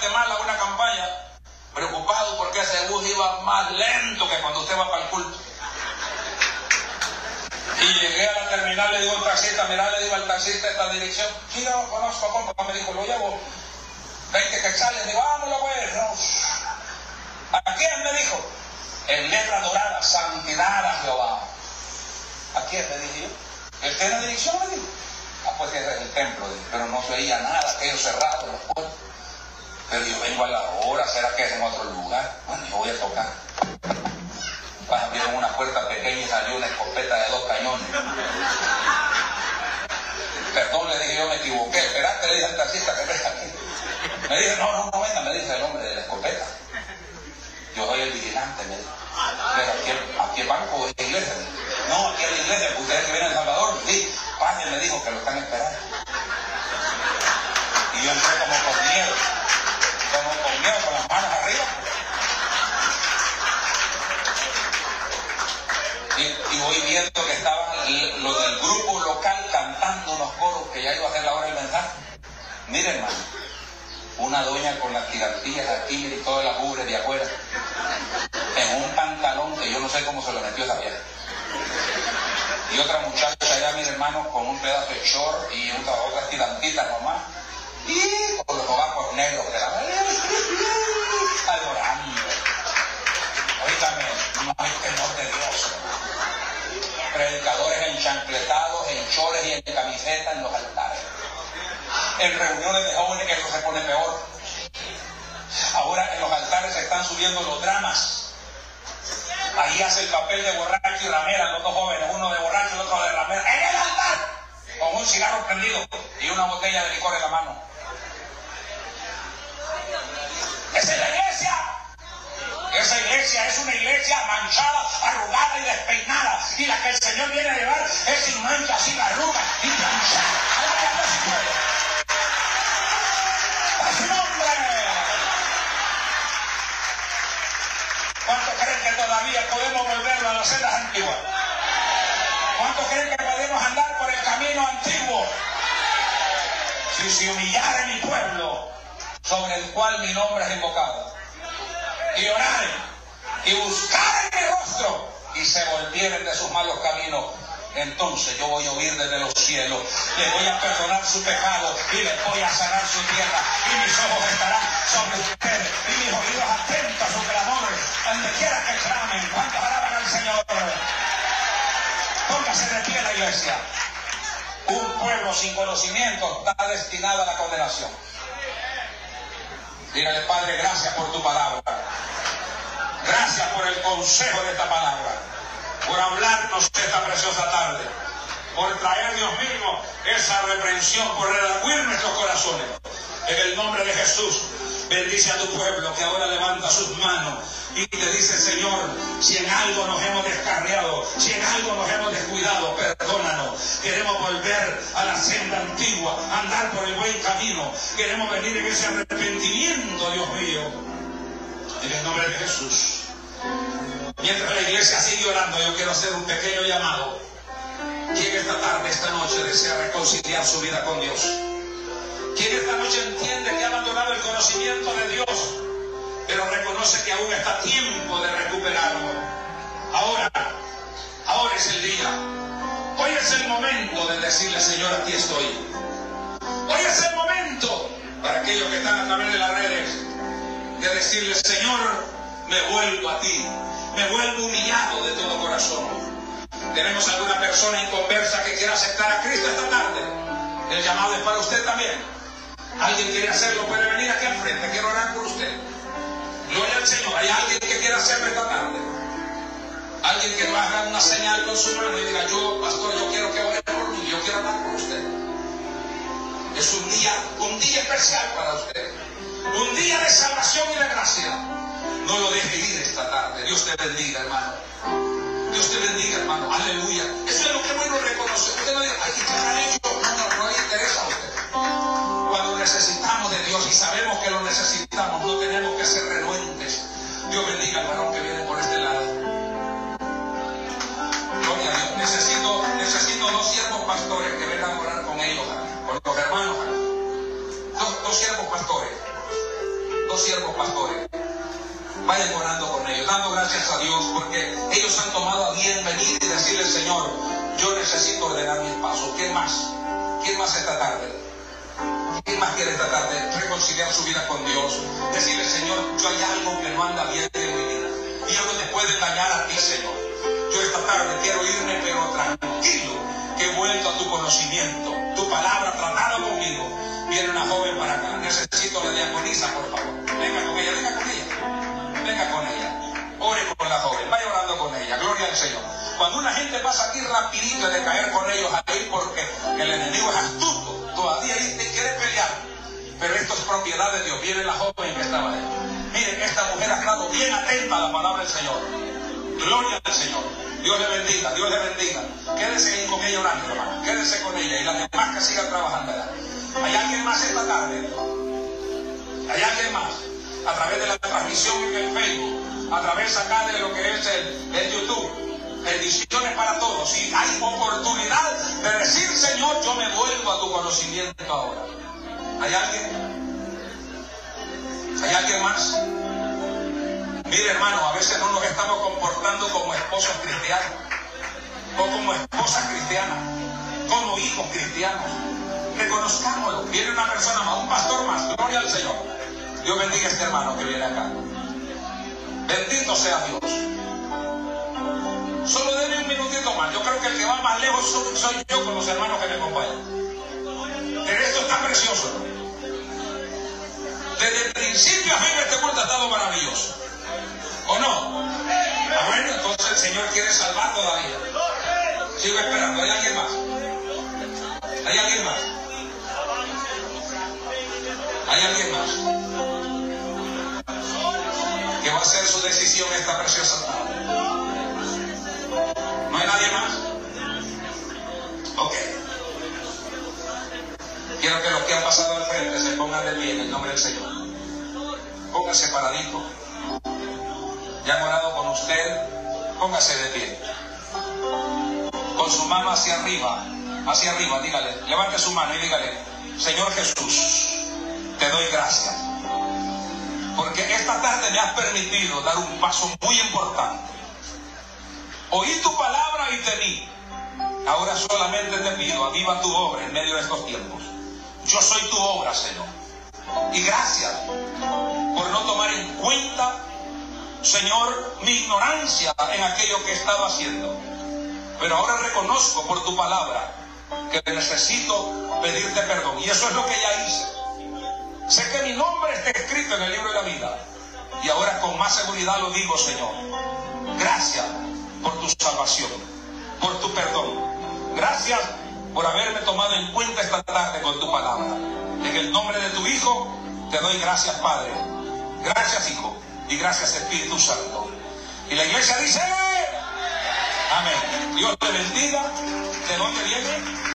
Guatemala una campaña preocupado porque ese bus iba más lento que cuando usted va para el culto. Y llegué a la terminal, le digo al taxista, mira, le digo al taxista esta dirección. Sí, no, conozco, compa, me dijo, lo llevo 20 quetzales. Digo, ah, no lo voy a ¿A quién me dijo? En letra dorada, santidad a Jehová. ¿A quién me dije yo? ¿Usted en la dirección me dijo? Ah, pues ese es el templo, pero no se oía nada, aquello cerrado, los puertos. Pero yo vengo a la hora, ¿será que es en otro lugar? Bueno, yo voy a tocar. Pues abrieron una puerta pequeña y salió una escopeta de dos cañones. Perdón, le dije yo, me equivoqué. Esperaste, le dije al taxista que venga aquí. Me dice, no, no, no venga, me dice el hombre de la escopeta. Yo soy el vigilante, me dijo. Aquí, aquí el banco es iglesia. No, aquí es la iglesia, ustedes que vienen a Salvador, sí, padre me dijo que lo están esperando. Y yo entré como con miedo, con con las manos arriba. Y, y voy viendo que estaban los del grupo local cantando unos coros que ya iba a ser la hora del mensaje. Miren, hermano, una doña con las tirantillas aquí y todas las ubres de afuera, en un pantalón que yo no sé cómo se lo metió esa vieja. Y otra muchacha allá, mis hermanos, con un pedazo de short y otra, otras tirantitas nomás. Con los ojos negros que la adorando. Oígame, no hay temor de Dios. Predicadores enchancletados, en chores y en camiseta en los altares en reuniones de jóvenes que eso se pone peor. Ahora en los altares se están subiendo los dramas. Ahí hace el papel de borracho y ramera los dos jóvenes, uno de borracho y el otro de ramera, en el altar, con un cigarro prendido y una botella de licor en la mano. Esa es la iglesia. Esa iglesia es una iglesia manchada, arrugada y despeinada. Y la que el Señor viene a llevar es sin mancha, sin arruga y manchada. ¿Cuántos creen que todavía podemos volver a las sendas antiguas? ¿Cuántos creen que podemos andar por el camino antiguo? Si se humillara mi pueblo, sobre el cual mi nombre es invocado, y oraren, y buscaren mi rostro, y se volvieren de sus malos caminos, entonces yo voy a oír desde los cielos, les voy a perdonar su pecado y les voy a sanar su tierra y mis ojos estarán sobre ustedes y mis oídos atentos a su clamor, donde quiera que clamen, cuántos alaban al Señor. Póngase de pie la iglesia. Un pueblo sin conocimiento está destinado a la condenación. Dígale, Padre, gracias por tu palabra. Gracias por el consejo de esta palabra por hablarnos esta preciosa tarde, por traer, Dios mío, esa reprensión, por redarguir nuestros corazones. En el nombre de Jesús, bendice a tu pueblo que ahora levanta sus manos y te dice, Señor, si en algo nos hemos descarriado, si en algo nos hemos descuidado, perdónanos. Queremos volver a la senda antigua, andar por el buen camino. Queremos venir en ese arrepentimiento, Dios mío. En el nombre de Jesús. Mientras la iglesia sigue orando, yo quiero hacer un pequeño llamado. ¿Quién esta tarde, esta noche, desea reconciliar su vida con Dios? ¿Quién esta noche entiende que ha abandonado el conocimiento de Dios, pero reconoce que aún está tiempo de recuperarlo? Ahora, ahora es el día. Hoy es el momento de decirle, Señor, aquí estoy. Hoy es el momento para aquellos que están a través de las redes, de decirle, Señor, me vuelvo a ti me vuelvo humillado de todo corazón. Tenemos alguna persona inconversa que quiera aceptar a Cristo esta tarde. El llamado es para usted también. Alguien quiere hacerlo, puede venir aquí al frente. Quiero orar por usted. Gloria al Señor. Hay alguien que quiera hacerlo esta tarde. Alguien que no haga una señal con su mano y diga, yo, pastor, yo quiero que ore por mí, yo quiero orar por usted. Es un día, un día especial para usted. Un día de salvación y de gracia. No lo deje ir esta tarde. Dios te bendiga, hermano. Dios te bendiga, hermano. Aleluya. Eso es lo que bueno reconocer. Usted no dice, ay, ¿qué hecho? No, no, le interesa a usted. Necesitamos de Dios y sabemos que lo necesitamos, no tenemos que ser renuentes. Dios bendiga al varón que viene por este lado. Gloria a Dios. Necesito, necesito dos siervos pastores que vengan a orar con ellos, con los hermanos. Dos, dos siervos pastores. Dos siervos pastores vayan orando con ellos, dando gracias a Dios porque ellos han tomado a bien venir y decirle, Señor, yo necesito ordenar mis pasos. ¿Quién más? ¿Quién más esta tarde? ¿Quién más quiere esta tarde reconciliar su vida con Dios? Decirle, Señor, yo hay algo que no anda bien en mi vida y yo no te puedo engañar a ti, Señor. Yo esta tarde quiero irme, pero tranquilo, que he vuelto a tu conocimiento, tu palabra tratada conmigo. Viene una joven para acá. Necesito la diaconisa, por favor. Venga con ella, venga con ella venga con ella. ore con la joven, vaya orando con ella, gloria al Señor. Cuando una gente pasa aquí rapidito de caer con ellos ahí porque el enemigo es astuto, todavía te quiere pelear. Pero esto es propiedad de Dios. Viene la joven que estaba ahí. Miren, esta mujer ha estado bien atenta a la palabra del Señor. Gloria al Señor. Dios le bendiga, Dios le bendiga. Quédese con ella orando, hermano. Quédese con ella y las demás que sigan trabajando. ¿Hay alguien más esta tarde? ¿Hay alguien más? A través de la transmisión en el Facebook, a través acá de lo que es el YouTube. Bendiciones para todos. Y hay oportunidad de decir, Señor, yo me vuelvo a tu conocimiento ahora. ¿Hay alguien? ¿Hay alguien más? Mire, hermano, a veces no nos estamos comportando como esposos cristianos, o como esposas cristianas, como hijos cristianos. Reconozcámoslo. Viene una persona más, un pastor más. Gloria al Señor. Dios bendiga a este hermano que viene acá. Bendito sea Dios. Solo denme un minutito más. Yo creo que el que va más lejos soy yo con los hermanos que me acompañan. Pero esto está precioso. Desde el principio a fin este culto ha estado maravilloso. ¿O no? Ah, bueno, entonces el Señor quiere salvar todavía. Sigo esperando. ¿Hay alguien más? ¿Hay alguien más? ¿Hay alguien más? Que va a hacer su decisión esta preciosa tarde. ¿No hay nadie más? Ok. Quiero que los que han pasado al frente se pongan de pie en el nombre del Señor. Pónganse paradito. Ya han orado con usted. Póngase de pie. Con su mano hacia arriba. Hacia arriba, dígale. Levante su mano y dígale. Señor Jesús, te doy gracias. Porque esta tarde me has permitido dar un paso muy importante. Oí tu palabra y te vi. Ahora solamente te pido, aviva tu obra en medio de estos tiempos. Yo soy tu obra, Señor. Y gracias por no tomar en cuenta, Señor, mi ignorancia en aquello que estaba haciendo. Pero ahora reconozco por tu palabra que necesito pedirte perdón. Y eso es lo que ya hice. Sé que mi nombre está escrito en el libro de la vida. Y ahora con más seguridad lo digo, Señor. Gracias por tu salvación, por tu perdón. Gracias por haberme tomado en cuenta esta tarde con tu palabra. En el nombre de tu Hijo te doy gracias, Padre. Gracias, Hijo. Y gracias, Espíritu Santo. Y la iglesia dice, amén. Dios te bendiga. ¿De dónde viene?